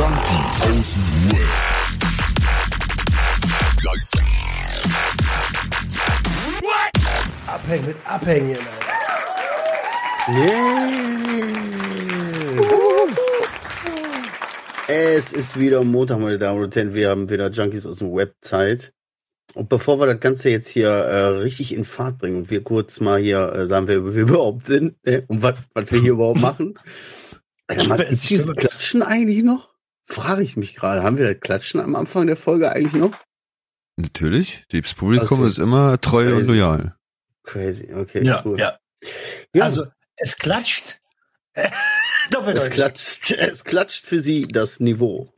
Junkies aus dem Web. Abhängen mit Abhängen. Es ist wieder Montag, meine Damen und Herren. Wir haben wieder Junkies aus dem Web Zeit. Und bevor wir das Ganze jetzt hier äh, richtig in Fahrt bringen und wir kurz mal hier äh, sagen, wer wir überhaupt sind äh, und was wir hier überhaupt machen. Äh, mal, ist dieses Klatschen eigentlich noch? Frage ich mich gerade. Haben wir das Klatschen am Anfang der Folge eigentlich noch? Natürlich. Das Publikum Okay. ist immer treu und Crazy. loyal. Crazy, okay, Ja, cool. ja. Ja, Also, es klatscht. Doppelt es klatscht, es klatscht für sie das Niveau.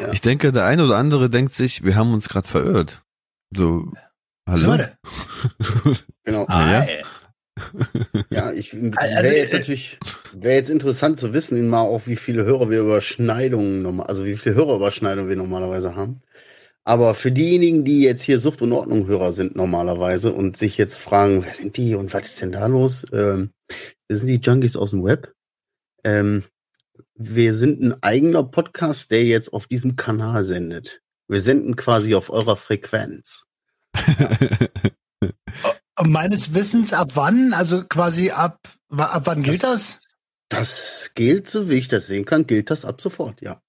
Ja. Ich denke, der eine oder andere denkt sich, wir haben uns gerade verirrt. So, hallo? das? Genau. Ah, ja? Ja, ich Also, wäre jetzt äh, natürlich, wäre jetzt interessant zu wissen, mal auch wie viele Hörer wir Überschneidungen normal, also wie viele Hörerüberschneidungen wir normalerweise haben. Aber für diejenigen, die jetzt hier Sucht und Ordnung Hörer sind normalerweise und sich jetzt fragen, wer sind die und was ist denn da los? Ähm, wir sind die Junkies aus dem Web. Ähm, wir sind ein eigener Podcast, der jetzt auf diesem Kanal sendet. Wir senden quasi auf eurer Frequenz. Meines Wissens ab wann? Also quasi ab, ab wann gilt das? Das gilt, so wie ich das sehen kann, gilt das ab sofort, ja.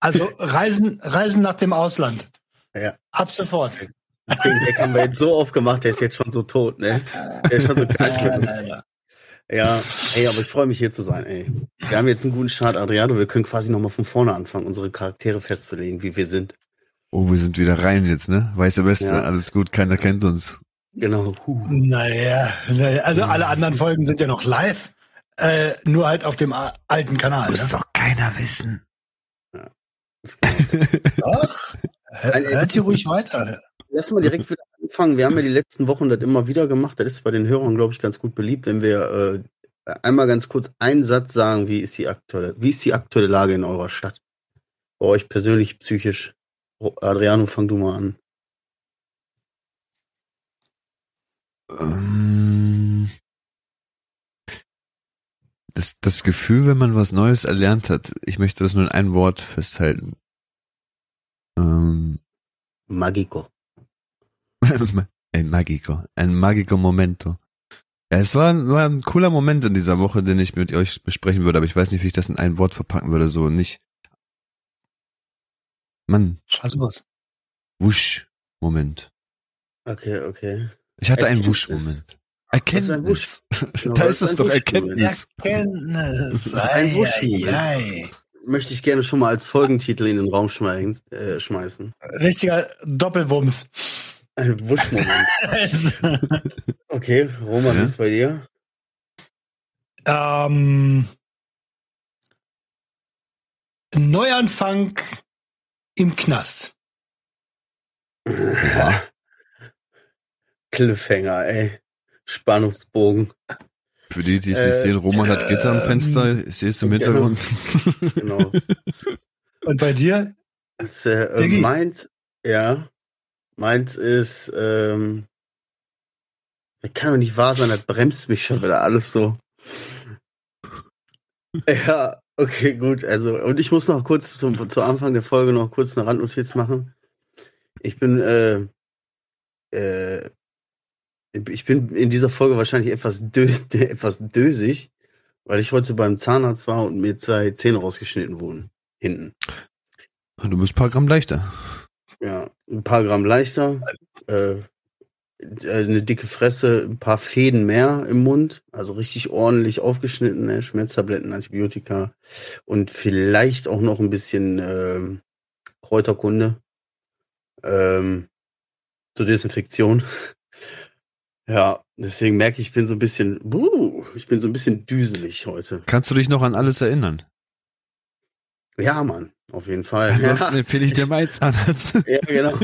Also Reisen, Reisen nach dem Ausland. Ja. Ab sofort. Den Deck haben wir jetzt so aufgemacht, der ist jetzt schon so tot, ne? Der ist schon so kalt mit uns. Ja, ey, aber ich freue mich hier zu sein, ey. Wir haben jetzt einen guten Start, Adriano. Wir können quasi nochmal von vorne anfangen, unsere Charaktere festzulegen, wie wir sind. oh, wir sind wieder rein jetzt, ne? Weiße Weste, Ja. alles gut, keiner kennt uns. Genau. Huh. Naja, naja, also alle anderen Folgen sind ja noch live, äh, nur halt auf dem alten Kanal. Muss Ne? doch keiner wissen. Doch. Hör- Ein- Hört ihr ruhig weiter. Lass mal direkt wieder anfangen. Wir haben ja die letzten Wochen das immer wieder gemacht. Das ist bei den Hörern, glaube ich, ganz gut beliebt, wenn wir äh, einmal ganz kurz einen Satz sagen, wie ist die aktuelle, wie ist die aktuelle Lage in eurer Stadt? Bei euch persönlich, psychisch. Adriano, fang du mal an. Ähm, Das, das Gefühl, wenn man was Neues erlernt hat, ich möchte das nur in ein Wort festhalten. Ähm, Magico. ein Magico, ein Magico Momento. Ja, es war, war ein cooler Moment in dieser Woche, den ich mit euch besprechen würde, aber ich weiß nicht, wie ich das in ein Wort verpacken würde, so nicht. Mann, Versuch's. Wusch-Moment. Okay, okay. Ich hatte einen. Wusch-Moment. Erkenntnis. Genau, da das ist es doch. Erkenntnis. Erkenntnis. Ein Ei, Wusch-Moment. Möchte ich gerne schon mal als Folgentitel in den Raum schmeißen. Äh, schmeißen. Richtiger Doppelwumms. Ein Wuschmoment. Okay, Roman Ja? ist bei dir. ähm, Neuanfang im Knast. Ja. Cliffhanger, ey. Spannungsbogen. Für die, die es Äh, nicht sehen, Roman hat Gitter am ähm, Fenster, ich sehe es im genau. Hintergrund. Genau. Und bei dir? Das, äh, äh, meins, ja. Meins ist, ähm, das kann doch nicht wahr sein, das bremst mich schon wieder alles so. Ja, okay, gut. Also, und ich muss noch kurz zum, zu Anfang der Folge noch kurz eine Randnotiz machen. Ich bin, äh, äh, ich bin in dieser Folge wahrscheinlich etwas, dö etwas dösig, weil ich heute beim Zahnarzt war und mir zwei Zähne rausgeschnitten wurden. Hinten. Du bist ein paar Gramm leichter. Ja, ein paar Gramm leichter, äh, eine dicke Fresse, ein paar Fäden mehr im Mund, also richtig ordentlich aufgeschnitten, ne? Schmerztabletten, Antibiotika und vielleicht auch noch ein bisschen ähm, Kräuterkunde ähm, zur Desinfektion. Ja, deswegen merke ich, ich bin so ein bisschen, buh, ich bin so ein bisschen düselig heute. Kannst du dich noch an alles erinnern? Ja, Mann, auf jeden Fall. Ansonsten empfehle ich dir meinen Zahnarzt. Ja, genau.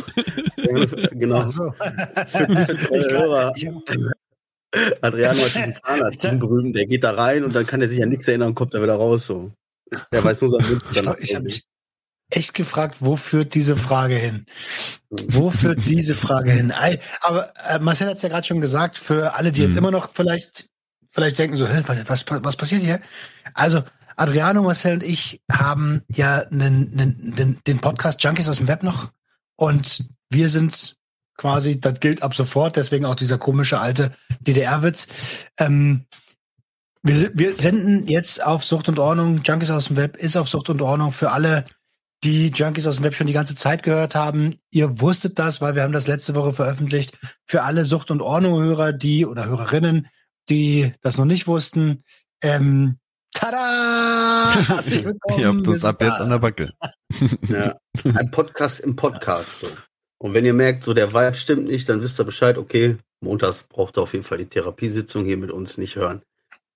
Ja, genau. So. Für, für Ich Hörer. ich Adriano hat diesen Zahnarzt, diesen berühmten, der geht da rein und dann kann er sich an nichts erinnern und kommt da wieder raus. So. Der weiß nur sein Mund Ich, danach. ich mich echt gefragt, wo führt diese Frage hin? Wo führt diese Frage hin? Aber äh, Marcel hat es ja gerade schon gesagt, für alle, die jetzt Mhm. immer noch vielleicht, vielleicht denken so, was, was, was passiert hier? Also Adriano, Marcel und ich haben ja einen, einen, den, den Podcast Junkies aus dem Web noch. Und wir sind quasi, das gilt ab sofort, deswegen auch dieser komische alte DDR-Witz. Ähm, wir, wir senden jetzt auf Sucht und Ordnung. Junkies aus dem Web ist auf Sucht und Ordnung für alle, die Junkies aus dem Web schon die ganze Zeit gehört haben. Ihr wusstet das, weil wir haben das letzte Woche veröffentlicht. Für alle Sucht und Ordnung-Hörer, die oder Hörerinnen, die das noch nicht wussten. Ähm, tada! Herzlich willkommen. Ihr habt uns ab jetzt da. an der Backe. Ja. Ein Podcast im Podcast. So. Und wenn ihr merkt, so der Vibe stimmt nicht, dann wisst ihr Bescheid, okay, montags braucht ihr auf jeden Fall die Therapiesitzung hier mit uns nicht hören.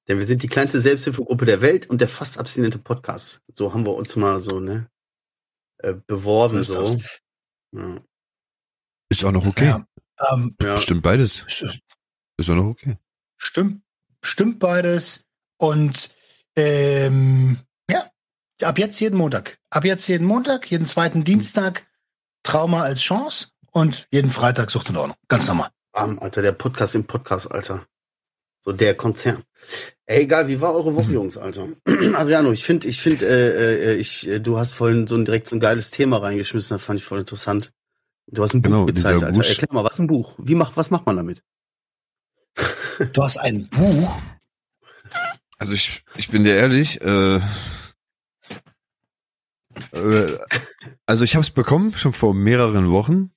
Denn wir sind die kleinste Selbsthilfegruppe der Welt und der fast abstinente Podcast. So haben wir uns mal so, ne, äh, beworben, So ist. Ja. Ist auch noch okay. Ja, ähm. Stimmt beides. st- Ist auch noch okay. stimmt, stimmt beides. Und ähm, ja, ab jetzt jeden Montag. Ab jetzt jeden Montag, jeden zweiten Dienstag Trauma als Chance und jeden Freitag Sucht und Ordnung. Ganz normal. Alter, der Podcast im Podcast, Alter. So der Konzern. Ey, egal, wie war eure Woche, Jungs, Alter? Adriano, ich finde, ich finde, äh, äh, ich, äh, du hast vorhin so ein direkt so ein geiles Thema reingeschmissen, das fand ich voll interessant. Du hast ein Buch Genau, gezeigt, Alter. Busch. Erklär mal, was ist ein Buch? Wie macht, was macht man damit? Du hast ein Buch. Also ich, ich bin dir ehrlich, äh, äh, also ich habe es bekommen schon vor mehreren Wochen.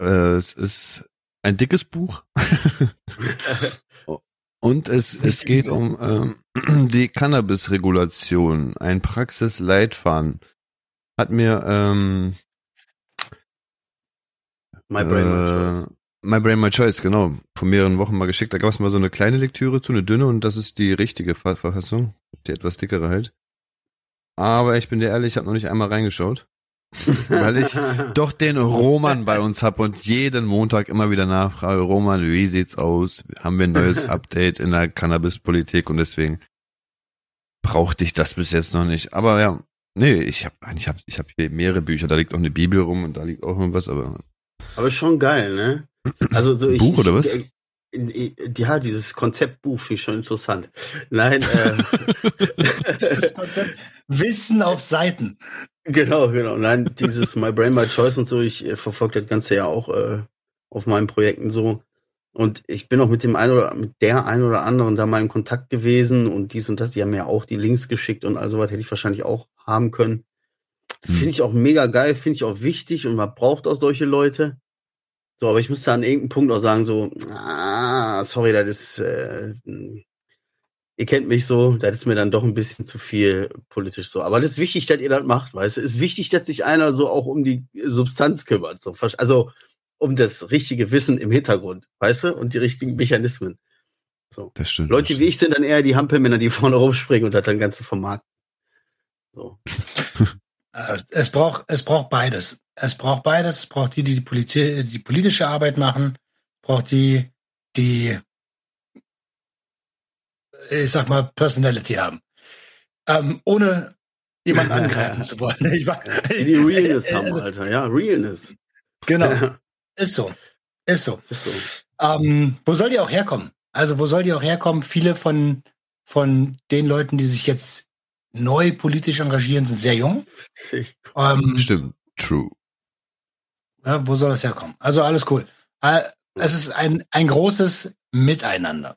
Äh, es ist ein dickes Buch und es, es geht um ähm, die Cannabis-Regulation, ein Praxisleitfaden. Hat mir ähm, My Brain, My äh, Choice. My Brain, My Choice, genau. Vor mehreren Wochen mal geschickt. Da gab es mal so eine kleine Lektüre zu, eine dünne und das ist die richtige Ver Verfassung. Die etwas dickere halt. Aber ich bin dir ehrlich, ich habe noch nicht einmal reingeschaut. Weil ich doch den Roman bei uns hab und jeden Montag immer wieder nachfrage, Roman, wie sieht's aus? Haben wir ein neues Update in der Cannabis-Politik und deswegen brauchte ich das bis jetzt noch nicht. Aber ja, nee, ich habe ich hab, ich hab hier mehrere Bücher, da liegt auch eine Bibel rum und da liegt auch irgendwas, aber Aber schon geil, ne? Also so ich, Buch oder was? Ich, äh, ja, dieses Konzeptbuch finde ich schon interessant. Nein, äh, Das Konzept Wissen auf Seiten. Genau, genau. Nein, dieses My Brain, My Choice und so, ich äh, verfolge das Ganze ja auch äh, auf meinen Projekten so. Und ich bin auch mit dem einen oder mit der einen oder anderen da mal in Kontakt gewesen und dies und das, die haben mir auch die Links geschickt und all sowas hätte ich wahrscheinlich auch haben können. Hm. Finde ich auch mega geil, finde ich auch wichtig und man braucht auch solche Leute. So, aber ich müsste an irgendeinem Punkt auch sagen, so, ah, sorry, das ist, äh, ihr kennt mich so, das ist mir dann doch ein bisschen zu viel politisch so. Aber das ist wichtig, dass ihr das macht, weißt du? Es ist wichtig, dass sich einer so auch um die Substanz kümmert. So, also um das richtige Wissen im Hintergrund, weißt du? Und die richtigen Mechanismen. So. das stimmt. Leute wie ich sind dann eher die Hampelmänner, die vorne rumspringen und das dann Ganze vermarkten. So. Äh, Es braucht, es braucht beides. Es braucht beides. Es braucht die, die die, politi die politische Arbeit machen. Es braucht die, die, ich sag mal, Personality haben. Ähm, ohne jemanden angreifen zu wollen. Ich war, Die, die Realness haben, also, Alter. Ja, Realness. Genau, Ja, ist so. Ist so. ist so. Ähm, wo soll die auch herkommen? Also, wo soll die auch herkommen? Viele von, von den Leuten, die sich jetzt neu politisch engagieren, sind sehr jung. Ähm, Stimmt, true. Ja, wo soll das herkommen? Also alles cool. Äh, Es ist ein, ein großes Miteinander.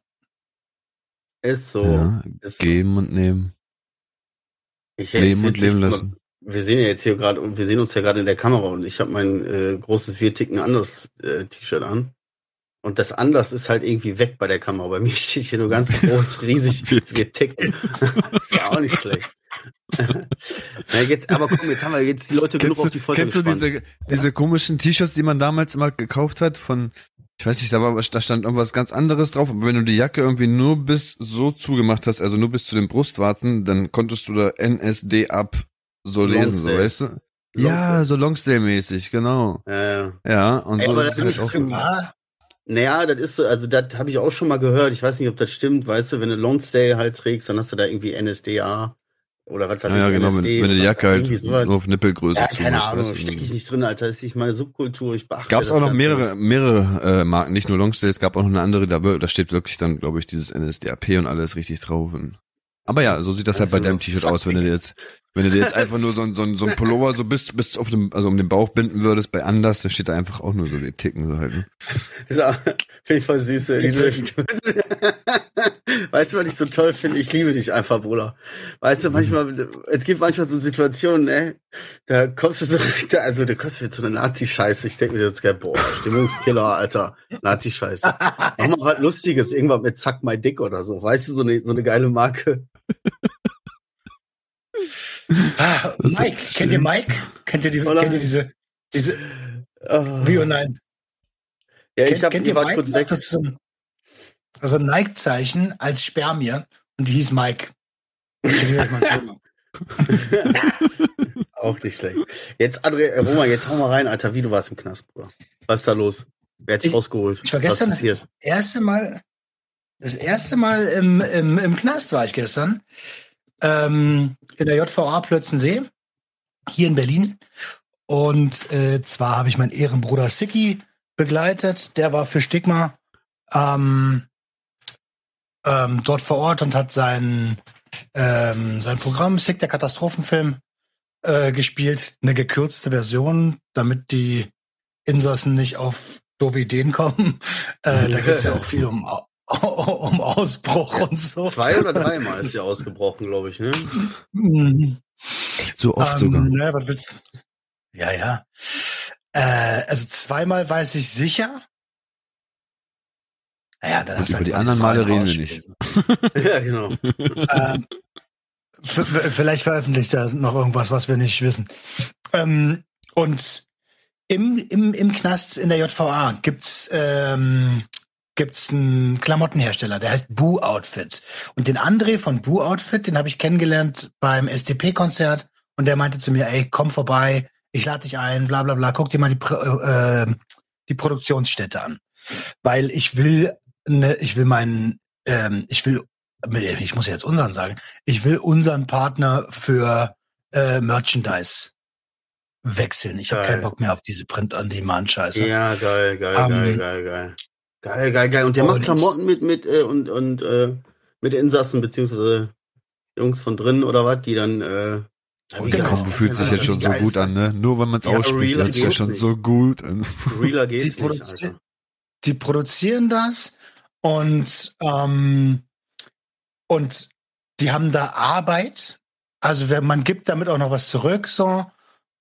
Ist so. ja, Ist so. geben und nehmen. Ich Leben und leben lassen. Wir sehen ja jetzt hier gerade und wir sehen uns ja gerade in der Kamera und ich habe mein äh, großes Wir ticken anders äh, T-Shirt an. Und das anders ist halt irgendwie weg bei der Kamera. Bei mir steht hier nur ganz groß, riesig, wir ticken. ist ja auch nicht schlecht. Na, jetzt, aber komm, jetzt haben wir jetzt die Leute genug Kennst auf du, die Folge kennst du gespannt. diese, diese komischen T-Shirts, die man damals immer gekauft hat von, ich weiß nicht, da, war, da stand irgendwas ganz anderes drauf, aber wenn du die Jacke irgendwie nur bis so zugemacht hast, also nur bis zu den Brustwarzen, dann konntest du da NSD ab so lesen, so weißt du? Ja, so Longstay-mäßig, genau. Äh, Ja, und Ey, so aber ist da es bin halt auch. Ah, naja, das ist so, also das habe ich auch schon mal gehört. Ich weiß nicht, ob das stimmt, weißt du, wenn du Longstay halt trägst, dann hast du da irgendwie NSDA oder was weiß Ja, ja, ich, genau, wenn, NSD wenn du die Jacke halt nur auf Nippelgröße Ja, zu keine machst, Ahnung, stecke ich nicht drin, Alter. Das ist nicht meine Subkultur. Ich beachte Gab's das auch noch mehrere, mehrere äh, Marken, nicht nur Longstay, es gab auch noch eine andere, da, da steht wirklich dann, glaube ich, dieses NSDAP und alles richtig drauf. Und Aber ja, so sieht das halt bei Also, deinem T-Shirt aus, wenn du dir jetzt, wenn du dir jetzt einfach nur so, ein- so, ein- so ein Pullover so bis, bis auf dem, also um den Bauch binden würdest, bei Anders, da steht da einfach auch nur so die Ticken so halt. Ne? Ja, Finde ich voll süß. ey. Diese- weißt du, was ich so toll finde? Ich liebe dich einfach, Bruder. Weißt du, manchmal, es gibt manchmal so Situationen, ne? Da kommst du so, da, also du kommst mit so einer Nazi-Scheiße. Ich denke mir jetzt, boah, Stimmungskiller, Alter. Nazi-Scheiße. Mach mal was Lustiges, irgendwas mit Zack My Dick oder so. Weißt du, so eine, so eine geile Marke. Ah, Das Mike, kennt ihr Mike? Kennt ihr, die, Oder? kennt ihr diese, diese, Oh. wie und nein? Ja, kennt, ich hab, kennt ihr Mike? kurz weg. Das ist so ein, also ein Nike-Zeichen als Spermie und die hieß Mike. Auch nicht schlecht. Jetzt, André, äh, Roman, jetzt hau mal rein, Alter, wie du warst im Knast, Bruder. Was ist da los? Wer hat dich Ich- rausgeholt? ich war gestern- passiert? erste Mal, das erste Mal im, im, im Knast war ich gestern. Ähm, in der JVA Plötzensee, hier in Berlin. Und äh, zwar habe ich meinen Ehrenbruder Siki begleitet. Der war für Stigma ähm, ähm, dort vor Ort und hat sein, ähm, sein Programm Sick, der Katastrophenfilm, äh, gespielt. Eine gekürzte Version, damit die Insassen nicht auf doofe Ideen kommen. Äh, da geht es ja auch viel um, um Ausbruch und so. Zwei oder dreimal ist ja ausgebrochen, glaube ich, ne? Mhm. Echt so oft ähm, sogar. Ne, was willst Ja, ja. Äh, also zweimal weiß ich sicher. Naja, dann Und hast du über die mal anderen Male reden wir rausspielen. ja, genau. ähm, vielleicht veröffentlicht er noch irgendwas, was wir nicht wissen. Ähm, und im, im, im Knast in der JVA gibt's ähm, gibt's einen Klamottenhersteller, der heißt Boo Outfit. Und den André von Boo Outfit, den habe ich kennengelernt beim SDP-Konzert und der meinte zu mir, ey, komm vorbei, ich lade dich ein, bla bla bla, guck dir mal die, äh, die Produktionsstätte an. Weil ich will, ne, ich will meinen, ähm, ich will, ich muss jetzt unseren sagen, ich will unseren Partner für äh, Merchandise wechseln. Ich habe keinen Bock mehr auf diese Print-on-Demand-Scheiße. Ja, geil, geil, Ähm, geil, geil, geil. Geil, geil, geil. Und der macht und- Klamotten mit, mit, äh, und, und, äh, mit Insassen, beziehungsweise Jungs von drinnen oder was, die dann, äh, geil Komm, ist fühlt sich jetzt schon so gut an, ne? Nur wenn man es Ja, ausspricht, hört sich ja schon nicht. so gut an. Realer Die, geht's nicht, produzi Alter. die produzieren das und ähm, und die haben da Arbeit. Also wenn man gibt damit auch noch was zurück, so.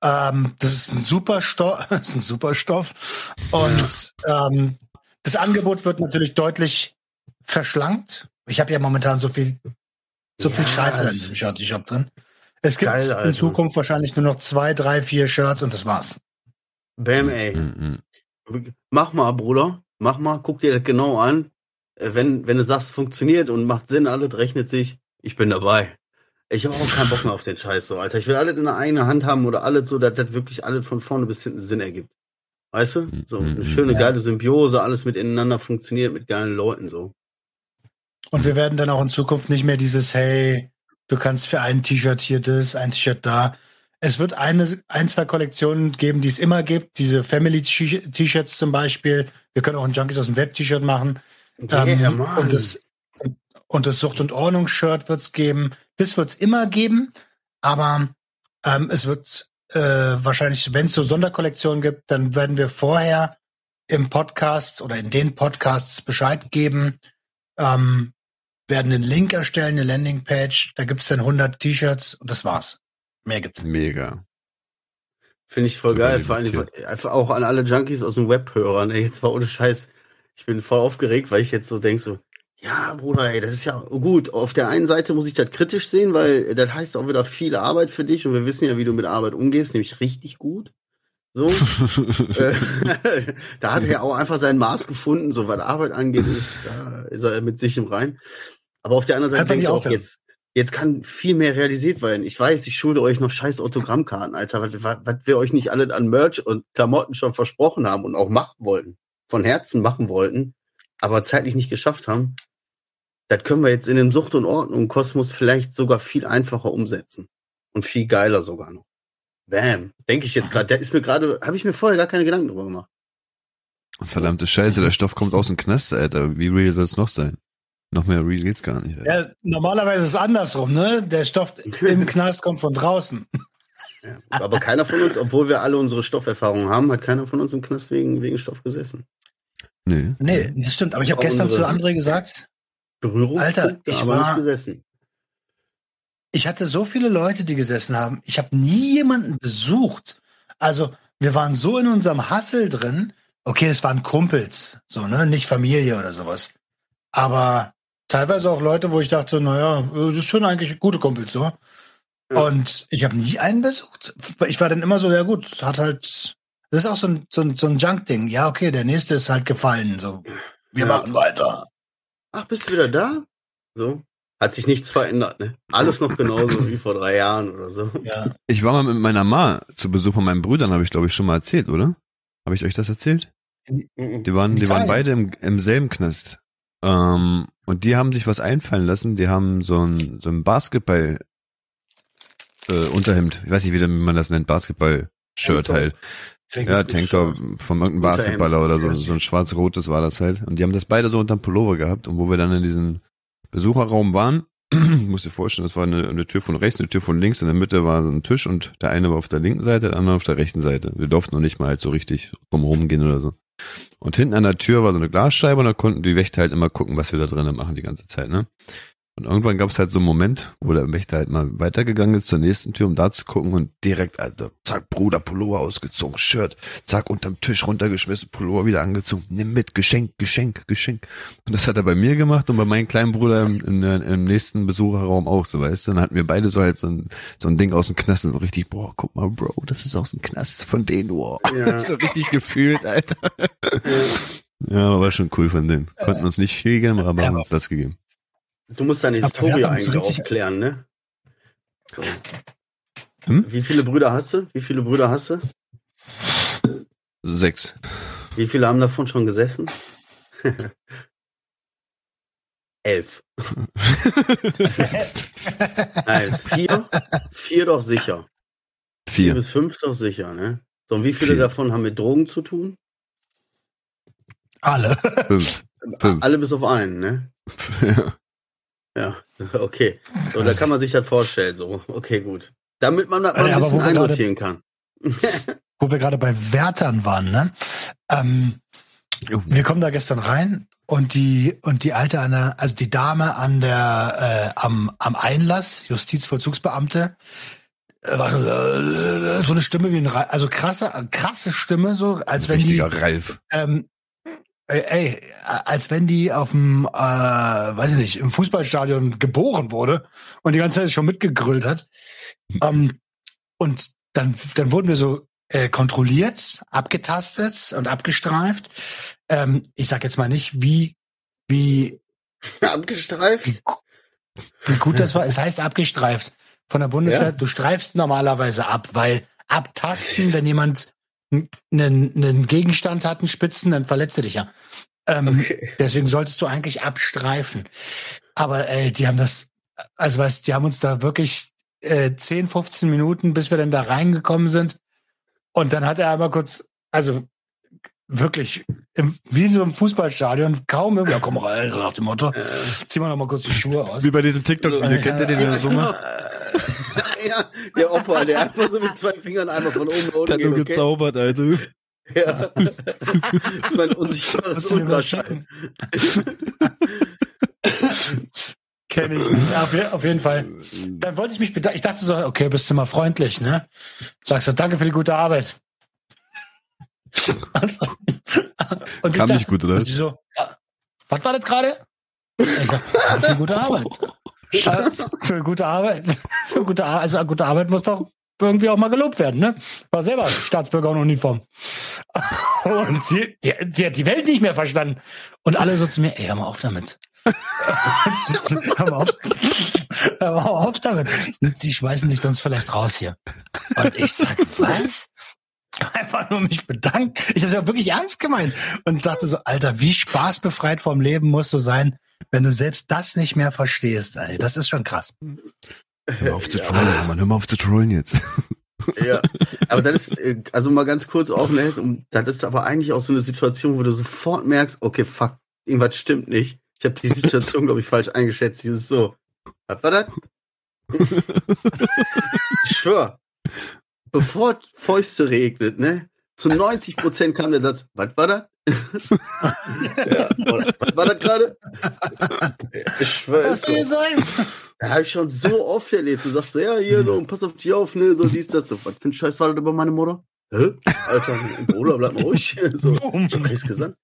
Ähm, das ist ein super Stoff, das ist ein super Stoff. Und ähm, das Angebot wird natürlich deutlich verschlankt. Ich habe ja momentan so viel, so viel Ja, Scheiße in diesem Shirty-Shop drin. Es gibt Geil, in. Zukunft wahrscheinlich nur noch zwei, drei, vier Shirts und das war's. Bam, ey. Mhm. Mach mal, Bruder. Mach mal, guck dir das genau an. Äh, Wenn, wenn du sagst, funktioniert und macht Sinn, alles rechnet sich, ich bin dabei. Ich habe auch keinen Bock mehr auf den Scheiß so, Alter. Ich will alles in der eigenen Hand haben oder alles so, dass das wirklich alles von vorne bis hinten Sinn ergibt. Weißt du? So eine Mhm. schöne, Ja. geile Symbiose, alles miteinander funktioniert mit geilen Leuten so. Und wir werden dann auch in Zukunft nicht mehr dieses, hey, du kannst für ein T-Shirt hier das, ein T-Shirt da. Es wird eine, ein, zwei Kollektionen geben, die es immer gibt. Diese Family-T-Shirts zum Beispiel. Wir können auch ein Junkies aus dem Web-T-Shirt machen. Ähm, und das, und das Sucht- und Ordnungs-Shirt wird es geben. Das wird es immer geben. Aber ähm, es wird äh, wahrscheinlich, wenn es so Sonderkollektionen gibt, dann werden wir vorher im Podcast oder in den Podcasts Bescheid geben, ähm, werden einen Link erstellen, eine Landingpage. Da gibt's dann 100 T-Shirts und das war's. Mehr gibt's nicht. Mega. Finde ich voll Super geil. Vor allem einfach auch an alle Junkies aus dem Web hören. Ey, jetzt war ohne Scheiß. Ich bin voll aufgeregt, weil ich jetzt so denk so, ja, Bruder, ey, das ist ja gut. Auf der einen Seite muss ich das kritisch sehen, weil das heißt auch wieder viel Arbeit für dich und wir wissen ja, wie du mit Arbeit umgehst, nämlich richtig gut. So. Äh, da hat er ja auch einfach sein Maß gefunden, so was Arbeit angeht, ist, da ist er mit sich im Rein. Aber auf der anderen Seite denke ich auch, jetzt, jetzt kann viel mehr realisiert werden. Ich weiß, ich schulde euch noch scheiß Autogrammkarten, Alter, was, was, was wir euch nicht alle an Merch und Klamotten schon versprochen haben und auch machen wollten, von Herzen machen wollten, aber zeitlich nicht geschafft haben. Das können wir jetzt in dem Sucht und Ordnung Kosmos vielleicht sogar viel einfacher umsetzen. Und viel geiler sogar noch. Bam. Denke ich jetzt gerade. Der ist mir gerade, habe ich mir vorher gar keine Gedanken drüber gemacht. Verdammte Scheiße, der Stoff kommt aus dem Knast, Alter. Wie real soll es noch sein? Noch mehr real geht's gar nicht. Ja, normalerweise ist es andersrum, ne? Der Stoff im Knast kommt von draußen. Ja. Aber keiner von uns, obwohl wir alle unsere Stofferfahrungen haben, hat keiner von uns im Knast wegen, wegen Stoff gesessen. Nee. Nee, das stimmt. Aber ich habe gestern unsere- zu André gesagt, Berührung, Alter, ich war- gesessen. ich hatte so viele Leute, die gesessen haben. Ich habe nie jemanden besucht. Also, wir waren so in unserem Hassel drin. Okay, es waren Kumpels, so, ne? Nicht Familie oder sowas. Aber teilweise auch Leute, wo ich dachte, naja, das ist schon eigentlich gute Kumpels, so. Ja. Und ich habe nie einen besucht. Ich war dann immer so, ja gut, hat halt. Das ist auch so ein, so ein, so ein Junk-Ding. Ja, okay, der nächste ist halt gefallen. So, wir Ja. machen weiter. Ach, bist du wieder da? So. Hat sich nichts verändert, ne? Alles noch genauso wie vor drei Jahren oder so. Ja. Ich war mal mit meiner Ma zu Besuch von meinen Brüdern, habe ich glaube ich schon mal erzählt, oder? Habe ich euch das erzählt? Die waren, die waren beide im, im selben Knast. Ähm, und die haben sich was einfallen lassen. Die haben so ein, so ein Basketball äh, Unterhemd. Ich weiß nicht, wie man das nennt. Basketball-Shirt halt. Ja, Tanktop von irgendeinem. Basketballer oder so. So ein schwarz-rotes war das halt. Und die haben das beide so unterm Pullover gehabt. Und wo wir dann in diesem Besucherraum waren, musst dir vorstellen, das war eine, eine Tür von rechts, eine Tür von links. In der Mitte war so ein Tisch und der eine war auf der linken Seite, der andere auf der rechten Seite. Wir durften noch nicht mal halt so richtig drumherum gehen oder so. Und hinten an der Tür war so eine Glasscheibe und da konnten die Wächter halt immer gucken, was wir da drinnen machen die ganze Zeit, ne? Und irgendwann gab es halt so einen Moment, wo der Wächter halt mal weitergegangen ist zur nächsten Tür, um da zu gucken und direkt, Alter, zack, Bruder, Pullover ausgezogen, Shirt, zack, unterm Tisch runtergeschmissen, Pullover wieder angezogen, nimm mit, Geschenk, Geschenk, Geschenk. Und das hat er bei mir gemacht und bei meinem kleinen Bruder im, im, im nächsten Besucherraum auch, so weißt du. Und dann hatten wir beide so halt so ein, so ein Ding aus dem Knast und so richtig, boah, guck mal, Bro, das ist aus dem Knast von denen, boah. Ja. so richtig gefühlt, Alter. Ja, war schon cool von denen. Konnten uns nicht viel geben, aber haben uns das gegeben. Du musst deine Historie eigentlich richtig- aufklären, ne? So. Hm? Wie viele Brüder hast du? Wie viele Brüder hast du? Sechs. Wie viele haben davon schon gesessen? Elf. Nein, vier? Vier doch sicher. Vier Vier. bis fünf doch sicher, ne? So, und wie viele Vier. davon haben mit Drogen zu tun? Alle. Fünf. Fünf. Alle bis auf einen, ne? Ja. Ja, okay. So, da kann man sich das vorstellen, so. Okay, gut. Damit man das mal ein bisschen einsortieren kann. Wo wir gerade bei Wärtern waren, ne? Ähm, wir kommen da gestern rein und die und die alte an der, also die Dame an der äh, am, am Einlass, Justizvollzugsbeamte, äh, war äh, so eine Stimme wie ein also krasse krasse Stimme so, als wenn die Ralf. ähm, ey, ey, als wenn die auf dem, äh, weiß ich nicht, im Fußballstadion geboren wurde und die ganze Zeit schon mitgegrüllt hat. ähm, und dann, dann wurden wir so äh, kontrolliert, abgetastet und abgestreift. Ähm, ich sag jetzt mal nicht, wie, wie, Abgestreift? wie, wie gut das war. Es heißt abgestreift von der Bundeswehr. Ja. Du streifst normalerweise ab, weil abtasten, wenn jemand einen, einen Gegenstand hat, einen Spitzen, dann verletzt er dich ja. Ähm, Okay. Deswegen solltest du eigentlich abstreifen. Aber ey, die haben das, also weißt, die haben uns da wirklich äh, 10, 15 Minuten, bis wir dann da reingekommen sind. Und dann hat er einmal kurz, also wirklich, im, wie in so einem Fußballstadion, kaum irgendwie, ja komm rein, so nach dem Motto, Äh, zieh mal noch mal kurz die Schuhe aus. Wie bei diesem TikTok-Video, kennt ihr den, der so macht? ja, der Opa, der einfach so mit zwei Fingern einmal von oben nach unten Der hat nur geht, okay? gezaubert, Alter. Ja. Das ist mein was Ultraschall. Kenne ich nicht. Auf, auf jeden Fall. Dann wollte ich mich bedanken. Ich dachte so, okay, bist du mal freundlich, ne? Sagst du, danke für die gute Arbeit. Und Kam nicht gut, oder? Und sie so, ja, was war das gerade? Ich sag, ja, für gute Arbeit. Für gute Arbeit. Für gute Arbeit. Also gute Arbeit muss doch irgendwie auch mal gelobt werden, ne? War selber Staatsbürger in Uniform. Und sie, die, die hat die Welt nicht mehr verstanden. Und alle so zu mir, ey, hör mal auf damit. hör mal auf. Hör mal auf damit. Sie schmeißen sich sonst vielleicht raus hier. Und ich sag, was? Einfach nur mich bedanken. Ich habe ja wirklich ernst gemeint und dachte so, Alter, wie spaßbefreit vom Leben musst du sein, wenn du selbst das nicht mehr verstehst. Ey. Das ist schon krass. Hör mal auf zu trollen, Mann. Hör mal auf zu trollen jetzt. Ja, aber das ist, äh, also mal ganz kurz auch, ne, und das ist aber eigentlich auch so eine Situation, wo du sofort merkst, okay, fuck, irgendwas stimmt nicht. Ich habe die Situation, glaube ich, falsch eingeschätzt. Dieses so, was war das? ich schwör, bevor Fäuste regnet, ne? Zu 90 Prozent kam der Satz, was war das? Ja, war das gerade? Ich schwör, Was soll sein? Da habe ich schon so oft erlebt. Du sagst so, ja, hier, so, pass auf dich auf, ne, so dies, das. So, was für ein Scheiß war das über meine Mutter? Hä? Alter, Bruder, bleib mal ruhig. So, Boom. so kriegst gesagt.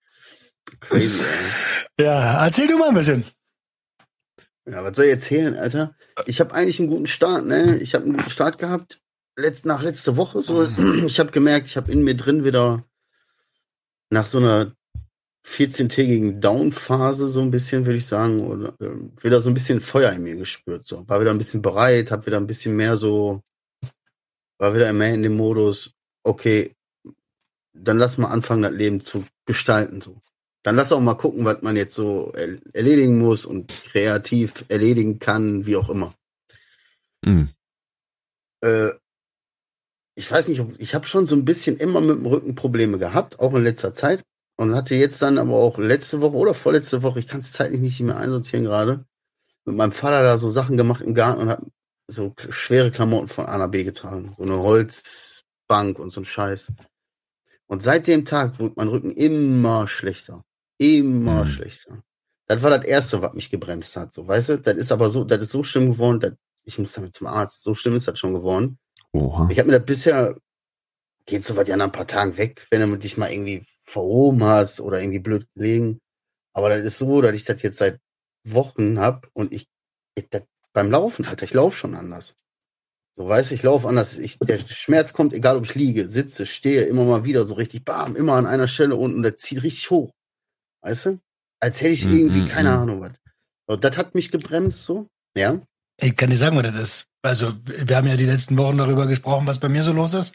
Crazy, ey. Ja, erzähl du mal ein bisschen. Ja, was soll ich erzählen, Alter? Ich habe eigentlich einen guten Start, ne? Ich habe einen guten Start gehabt. Letzt, nach letzte Woche so. Ich habe gemerkt, ich habe in mir drin wieder nach so einer 14-tägigen Down-Phase so ein bisschen, würde ich sagen, oder äh, wieder so ein bisschen Feuer in mir gespürt. So. War wieder ein bisschen bereit, habe wieder ein bisschen mehr so, war wieder mehr in dem Modus, okay, dann lass mal anfangen, das Leben zu gestalten. So. Dann lass auch mal gucken, was man jetzt so er erledigen muss und kreativ erledigen kann, wie auch immer. Hm. Äh, ich weiß nicht, ob, ich habe schon so ein bisschen immer mit dem Rücken Probleme gehabt, auch in letzter Zeit. Und hatte jetzt dann aber auch letzte Woche oder vorletzte Woche, ich kann es zeitlich nicht mehr einsortieren gerade, mit meinem Vater da so Sachen gemacht im Garten und hab so schwere Klamotten von A nach B getragen. So eine Holzbank und so ein Scheiß. Und seit dem Tag wurde mein Rücken immer schlechter. Immer Hm. schlechter. Das war das Erste, was mich gebremst hat. So, weißt du, das ist aber so, das ist so schlimm geworden, dass ich muss damit zum Arzt. So schlimm ist das schon geworden. Oha. Ich habe mir das bisher, geht so weit ja nach ein paar Tagen weg, wenn du dich mal irgendwie verhoben hast oder irgendwie blöd gelegen. Aber das ist so, dass ich das jetzt seit Wochen hab und ich, ich beim Laufen, Alter, ich laufe schon anders. So, weißt du, ich laufe anders. Ich, der Schmerz kommt, egal ob ich liege, sitze, stehe, immer mal wieder so richtig, bam, immer an einer Stelle unten, der zieht richtig hoch. Weißt du? Als hätte ich Mm, irgendwie, mm, keine mm. Ahnung was. Und das hat mich gebremst, so. Ja. Ich kann dir sagen, was das ist. Also, wir haben ja die letzten Wochen darüber gesprochen, was bei mir so los ist.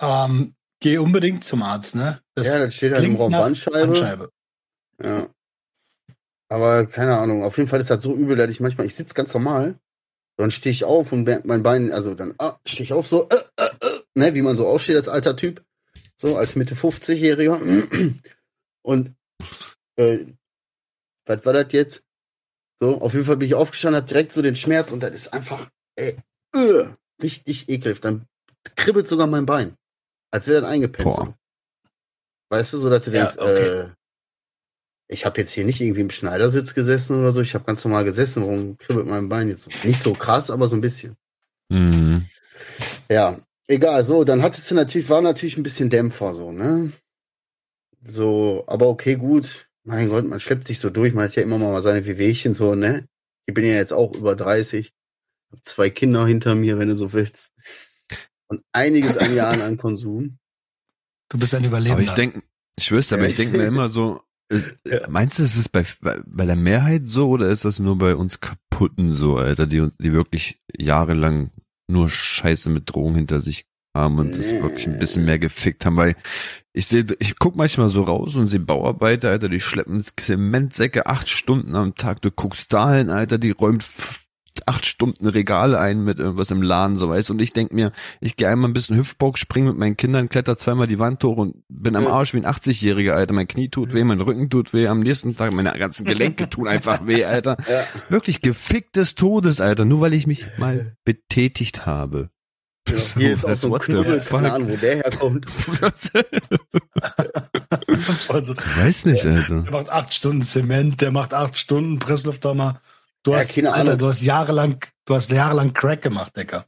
Ähm, geh unbedingt zum Arzt, ne? Das ja, das steht halt im Raum Bandscheibe. Bandscheibe. Ja. Aber keine Ahnung, auf jeden Fall ist das so übel, dass ich manchmal, ich sitze ganz normal, dann stehe ich auf und mein Bein, also dann ah, stehe ich auf so, äh, äh, äh, ne, wie man so aufsteht als alter Typ, so als Mitte 50-Jähriger. Und äh, was war das jetzt? So, auf jeden Fall bin ich aufgestanden, hab direkt so den Schmerz und das ist einfach ey, äh, richtig ekelhaft. Dann kribbelt sogar mein Bein. Als wäre das eingepennt. So. Weißt du, so dass du Ja, denkst, okay. äh, ich habe jetzt hier nicht irgendwie im Schneidersitz gesessen oder so, ich habe ganz normal gesessen, warum kribbelt mein Bein jetzt so? Nicht so krass, aber so ein bisschen. Mhm. Ja, egal, so, dann hattest du natürlich, war natürlich ein bisschen Dämpfer, so, ne? So, aber okay, gut. Mein Gott, man schleppt sich so durch, man hat ja immer mal seine Wehwehchen, so, ne? Ich bin ja jetzt auch über 30, hab zwei Kinder hinter mir, wenn du so willst. Und einiges an Jahren an Konsum. Du bist ein Überlebender. Aber ich denke, ich wüsste, aber ich denke mir immer so, ist, Ja. meinst du, ist es bei, bei, bei der Mehrheit so oder ist das nur bei uns Kaputten so, Alter, die uns, die wirklich jahrelang nur Scheiße mit Drogen hinter sich haben und das wirklich ein bisschen mehr gefickt haben, weil ich sehe, ich guck manchmal so raus und sehe Bauarbeiter, Alter, die schleppen Zementsäcke acht Stunden am Tag. Du guckst dahin, Alter, die räumt acht Stunden Regale ein mit irgendwas im Laden, so weißt. Und ich denk mir, ich gehe einmal ein bisschen Hüpfbock, spring mit meinen Kindern, kletter zweimal die Wand hoch und bin am Ja. Arsch wie ein 80-Jähriger, Alter. Mein Knie tut weh, mein Rücken tut weh, am nächsten Tag meine ganzen Gelenke tun einfach weh, Alter. Ja. Wirklich gefickt des Todes, Alter, nur weil ich mich mal betätigt habe. So, Hier ist auch so ein Knubbel, keine Ahnung, wo der herkommt. also, Ich weiß nicht, Alter. der macht acht Stunden Zement, der macht acht Stunden Presslufthammer. Du Ja, hast, keine Alter, Ahnung. du hast jahrelang, du hast jahrelang Crack gemacht, Decker.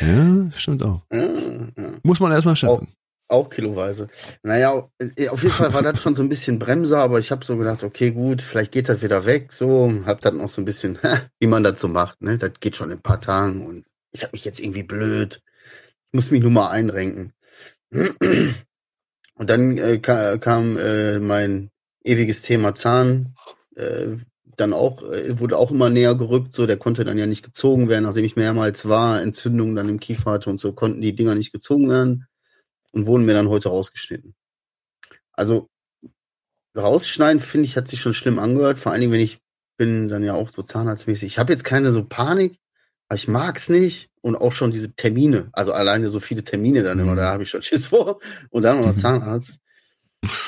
Ja, stimmt auch. Ja, ja. Muss man erstmal schaffen. Auch kiloweise. Naja, auf jeden Fall war das schon so ein bisschen Bremser, aber ich habe so gedacht, okay, gut, vielleicht geht das wieder weg. So, hab dann noch so ein bisschen, wie man das so macht, ne? Das geht schon in ein paar Tagen und ich habe mich jetzt irgendwie blöd. Ich muss mich nur mal einrenken. Und dann äh, ka kam äh, mein ewiges Thema Zahn. Äh, dann auch, äh, wurde auch immer näher gerückt, so, der konnte dann ja nicht gezogen werden, nachdem ich mehrmals war, Entzündungen dann im Kiefer hatte und so, konnten die Dinger nicht gezogen werden und wurden mir dann heute rausgeschnitten. Also rausschneiden, finde ich, hat sich schon schlimm angehört. Vor allen Dingen, wenn ich bin dann ja auch so zahnarztmäßig. Ich habe jetzt keine so Panik, aber ich mag's nicht. Und auch schon diese Termine, also alleine so viele Termine dann immer, Mhm. da habe ich schon Schiss vor. Und dann noch Mhm. Zahnarzt.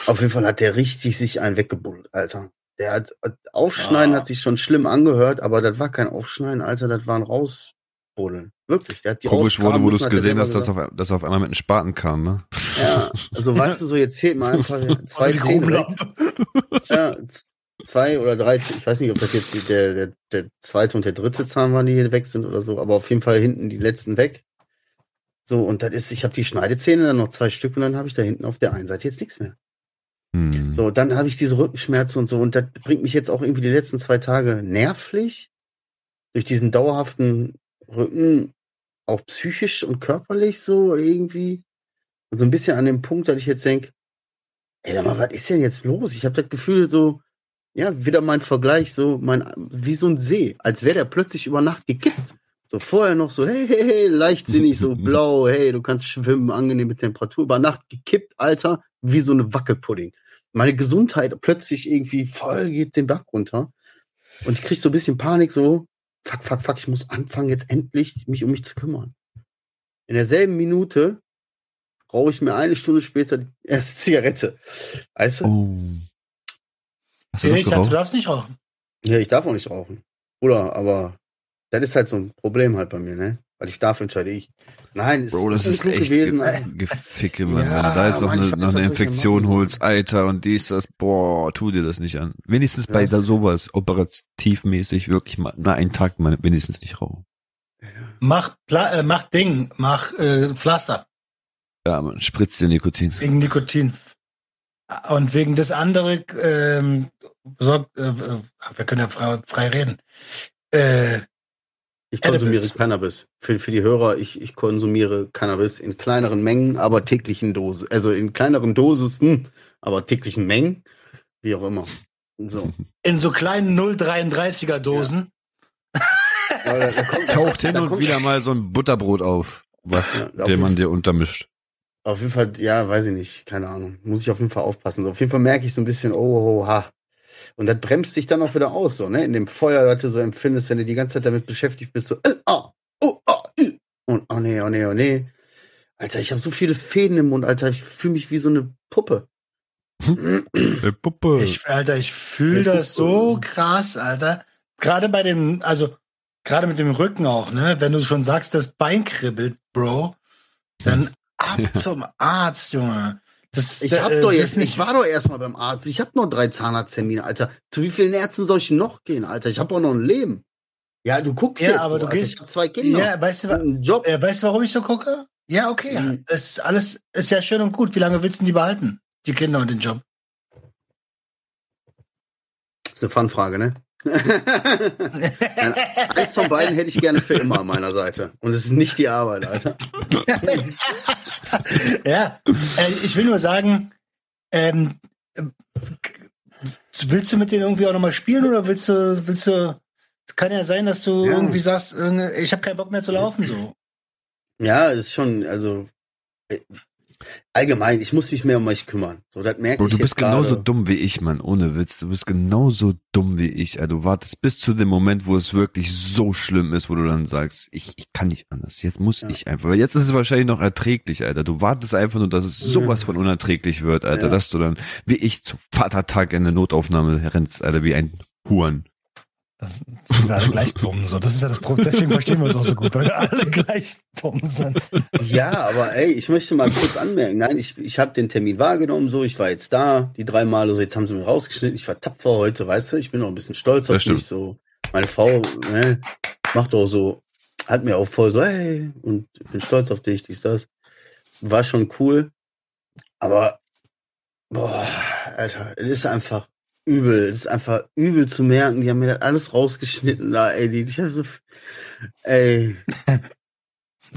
Auf jeden Fall hat der richtig sich einen weggebuddelt, Alter. Der hat, Aufschneiden Ah. hat sich schon schlimm angehört, aber das war kein Aufschneiden, Alter, das war ein Rausbuddeln. Wirklich. Der hat die Komisch wurde, wo du es gesehen hast, dass auf, dass auf einmal mit einem Spaten kam, ne? Ja, also weißt du, so jetzt fehlt mir einfach zwei Zähne. Ja, zwei oder drei, ich weiß nicht, ob das jetzt der, der, der zweite und der dritte Zahn waren, die hier weg sind oder so, aber auf jeden Fall hinten die letzten weg. So, und das ist, ich habe die Schneidezähne, dann noch zwei Stück und dann habe ich da hinten auf der einen Seite jetzt nichts mehr. Hm. So, dann habe ich diese Rückenschmerzen und so und das bringt mich jetzt auch irgendwie die letzten zwei Tage nervlich durch diesen dauerhaften Rücken, auch psychisch und körperlich so irgendwie. So ein bisschen an dem Punkt, dass ich jetzt denke, ey, sag mal, was ist denn jetzt los? Ich habe das Gefühl so, ja, wieder mein Vergleich, so mein, wie so ein See, als wäre der plötzlich über Nacht gekippt. So vorher noch so, hey, hey, hey, leichtsinnig, so blau, hey, du kannst schwimmen, angenehme Temperatur, über Nacht gekippt, Alter, wie so eine Wackelpudding. Meine Gesundheit plötzlich irgendwie voll geht den Bach runter. Und ich krieg so ein bisschen Panik, so, fuck, fuck, fuck, ich muss anfangen, jetzt endlich mich um mich zu kümmern. In derselben Minute rauche ich mir eine Stunde später die erste Zigarette. Weißt du? Oh. Hast du Ich dachte, du darfst nicht rauchen. Ja, ich darf auch nicht rauchen. Oder, aber das ist halt so ein Problem halt bei mir, ne? Weil ich darf, entscheide ich. Nein, ist Bro, das ist echt gewesen. ge Alter. Geficke, Mann. Ja, Wenn du da jetzt noch eine, noch eine Infektion holst, Alter, und dies, das, boah, tu dir das nicht an. Wenigstens bei da sowas, operativmäßig, wirklich mal, na, einen Tag mal wenigstens nicht rauchen. Mach, Pla äh, mach Ding, mach äh, Pflaster Ja, man spritzt dir Nikotin. wegen Nikotin. Und wegen des anderen, ähm, sorg, äh, äh, wir können ja frei, frei reden. Äh, Ich konsumiere Edibles. Cannabis. Für, für die Hörer, ich, ich konsumiere Cannabis in kleineren Mengen, aber täglichen Dosen. Also in kleineren Dosissen, aber täglichen Mengen. Wie auch immer. So. in so kleinen 0,33er Dosen. Aber da, da kommt, Taucht hin da und wieder mal so ein Butterbrot auf, was, Ja, den man dir untermischt. Auf jeden Fall, ja, weiß ich nicht, keine Ahnung. Muss ich auf jeden Fall aufpassen. Auf jeden Fall merke ich so ein bisschen, oh, oh, ha. Und das bremst sich dann auch wieder aus, so, ne? In dem Feuer, das du so empfindest, wenn du die ganze Zeit damit beschäftigt bist, so, äh, ah, oh, ah, äh. und oh nee, oh nee, oh nee. Alter, ich habe so viele Fäden im Mund, Alter, ich fühle mich wie so eine Puppe. Äh, Puppe. Ich, Alter, ich fühle Ja, das so krass, Alter. Gerade bei dem, also gerade mit dem Rücken auch, ne? Wenn du schon sagst, das Bein kribbelt, Bro, dann ab zum Arzt, Junge. Das, Ich hab äh, doch jetzt, ich war doch erstmal beim Arzt. Ich hab noch drei Zahnarzttermine, Alter. Zu wie vielen Ärzten soll ich noch gehen, Alter? Ich hab auch noch ein Leben. Ja, du guckst Ja, jetzt aber so, du Alter. gehst- Ich hab zwei Kinder. Ja, weißt du, einen Job. äh, weißt du, warum ich so gucke? Ja, okay. Mhm. Es ist alles ist ja schön und gut. Wie lange willst du die behalten? Die Kinder und den Job. Das ist eine Fanfrage, ne? Eins von beiden hätte ich gerne für immer an meiner Seite. Und es ist nicht die Arbeit, Alter. ja, äh, ich will nur sagen, ähm, äh, willst du mit denen irgendwie auch nochmal spielen oder willst du, willst du, kann ja sein, dass du Ja. irgendwie sagst, ich habe keinen Bock mehr zu laufen, so. Ja, ist schon, also äh, allgemein, ich muss mich mehr um euch kümmern. So, das merke Bro, ich du bist genauso dumm wie ich, Mann, ohne Witz. Du bist genauso dumm wie ich. Alter. Du wartest bis zu dem Moment, wo es wirklich so schlimm ist, wo du dann sagst, ich, ich kann nicht anders. Jetzt muss Ja. ich einfach. Weil jetzt ist es wahrscheinlich noch erträglich, Alter. Du wartest einfach nur, dass es sowas von unerträglich wird, Alter, Ja. dass du dann, wie ich, zum Vatertag in der Notaufnahme rennst, Alter, wie ein Huren. Das sind wir alle gleich dumm, so. Das ist ja das Problem. Deswegen verstehen wir uns auch so gut, weil wir alle gleich dumm sind. Ja, aber ey, ich möchte mal kurz anmerken. Nein, ich, ich habe den Termin wahrgenommen, so, ich war jetzt da, die drei Male, so, jetzt haben sie mir rausgeschnitten, ich war tapfer heute, weißt du, ich bin auch ein bisschen stolz auf stimmt. mich, so. Meine Frau, ne, macht auch so, hat mir auch voll so, hey, und ich bin stolz auf dich, dies, das. War schon cool, aber, boah, Alter, es ist einfach übel, es ist einfach übel zu merken, die haben mir das alles rausgeschnitten da, ey, die, ich hab so, ey.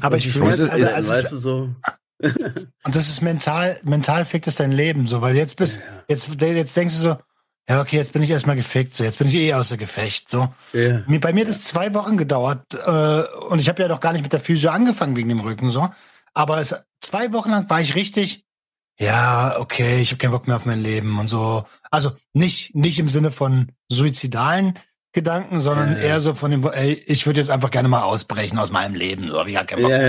Aber ich fühle Schmerzen, also, also, weißt du, so. Und das ist mental, mental fickt es dein Leben so, weil jetzt bist, jetzt, jetzt denkst du so, ja, okay, jetzt bin ich erstmal gefickt, so, jetzt bin ich eh außer Gefecht, so. Ja. Bei mir hat es zwei Wochen gedauert, äh, und ich habe ja noch gar nicht mit der Physio angefangen wegen dem Rücken, so. Aber es, zwei Wochen lang war ich richtig, ja, okay, ich habe keinen Bock mehr auf mein Leben und so. Also nicht, nicht im Sinne von suizidalen Gedanken, sondern Ja, ja. eher so von dem, ey, ich würde jetzt einfach gerne mal ausbrechen aus meinem Leben, so, hab ich gar keinen Bock Ja, mehr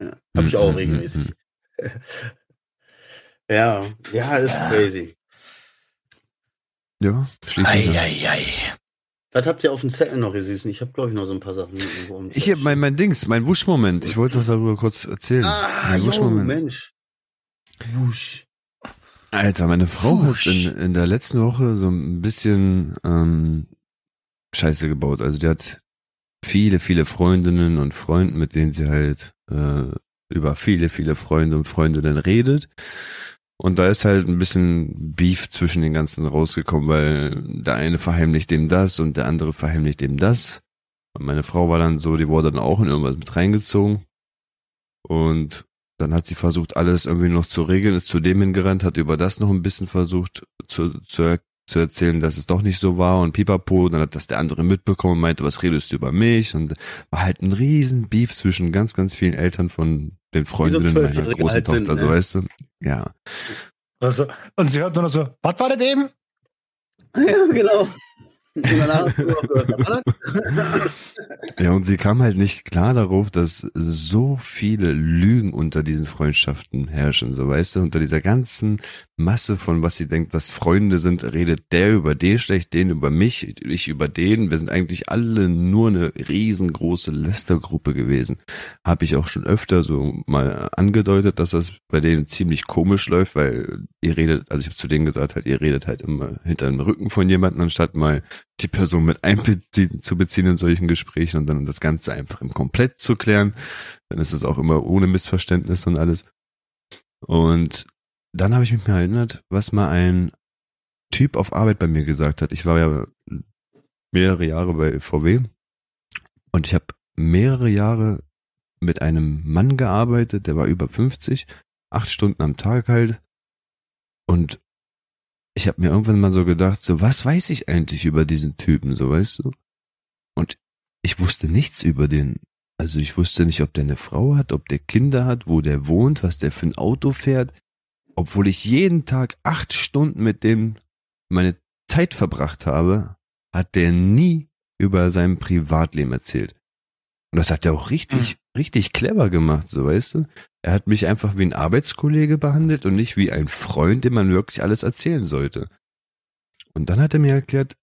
ja. ja. Habe ich auch Mhm, regelmäßig. Ja, ja, ist Ja. crazy. Ja, schließlich. Ei, ei, ei. Was habt ihr auf dem Zettel noch, ihr Süßen? Ich habe, glaube ich, noch so ein paar Sachen. Ich Zettel hab mein, mein Dings, mein Wuschmoment. Ich wollte noch darüber kurz erzählen. Ah, mein Wuschmoment. Mensch. Wusch. Alter, meine Frau hat Wusch. in, in der letzten Woche so ein bisschen ähm, Scheiße gebaut. Also die hat viele, viele Freundinnen und Freunden, mit denen sie halt äh, über viele, viele Freunde und Freundinnen redet. Und da ist halt ein bisschen Beef zwischen den ganzen rausgekommen, weil der eine verheimlicht dem das und der andere verheimlicht dem das. Und meine Frau war dann so, die wurde dann auch in irgendwas mit reingezogen. Und dann hat sie versucht, alles irgendwie noch zu regeln, ist zu dem hingerannt, hat über das noch ein bisschen versucht zu, zu, zu erzählen, dass es doch nicht so war und pipapo. Dann hat das der andere mitbekommen und meinte, was redest du über mich? Und war halt ein riesen Beef zwischen ganz, ganz vielen Eltern von den Freundinnen meiner Zwölfjährige großen sind, Tochter, so ne? weißt du. Ja. Also, und sie hört nur noch so, was war das eben? Ja, genau. Ja, und sie kam halt nicht klar darauf, dass so viele Lügen unter diesen Freundschaften herrschen, so weißt du, unter dieser ganzen Masse von was sie denkt, was Freunde sind, redet der über den schlecht, den über mich, ich über den. Wir sind eigentlich alle nur eine riesengroße Lästergruppe gewesen. Habe ich auch schon öfter so mal angedeutet, dass das bei denen ziemlich komisch läuft, weil ihr redet, also ich habe zu denen gesagt, halt, ihr redet halt immer hinter dem Rücken von jemandem, anstatt mal die Person mit einbeziehen, zu beziehen in solchen Gesprächen und dann das Ganze einfach im Komplett zu klären. Dann ist es auch immer ohne Missverständnis und alles. Und dann habe ich mich mal erinnert, was mal ein Typ auf Arbeit bei mir gesagt hat. Ich war ja mehrere Jahre bei VW und ich habe mehrere Jahre mit einem Mann gearbeitet, der war über 50, acht Stunden am Tag halt. Und ich habe mir irgendwann mal so gedacht, so was weiß ich eigentlich über diesen Typen, so weißt du? Und ich wusste nichts über den. Also ich wusste nicht, ob der eine Frau hat, ob der Kinder hat, wo der wohnt, was der für ein Auto fährt. Obwohl ich jeden Tag acht Stunden mit dem meine Zeit verbracht habe, hat der nie über sein Privatleben erzählt. Und das hat er auch richtig, richtig clever gemacht, so weißt du? Er hat mich einfach wie ein Arbeitskollege behandelt und nicht wie ein Freund, dem man wirklich alles erzählen sollte. Und dann hat er mir erklärt,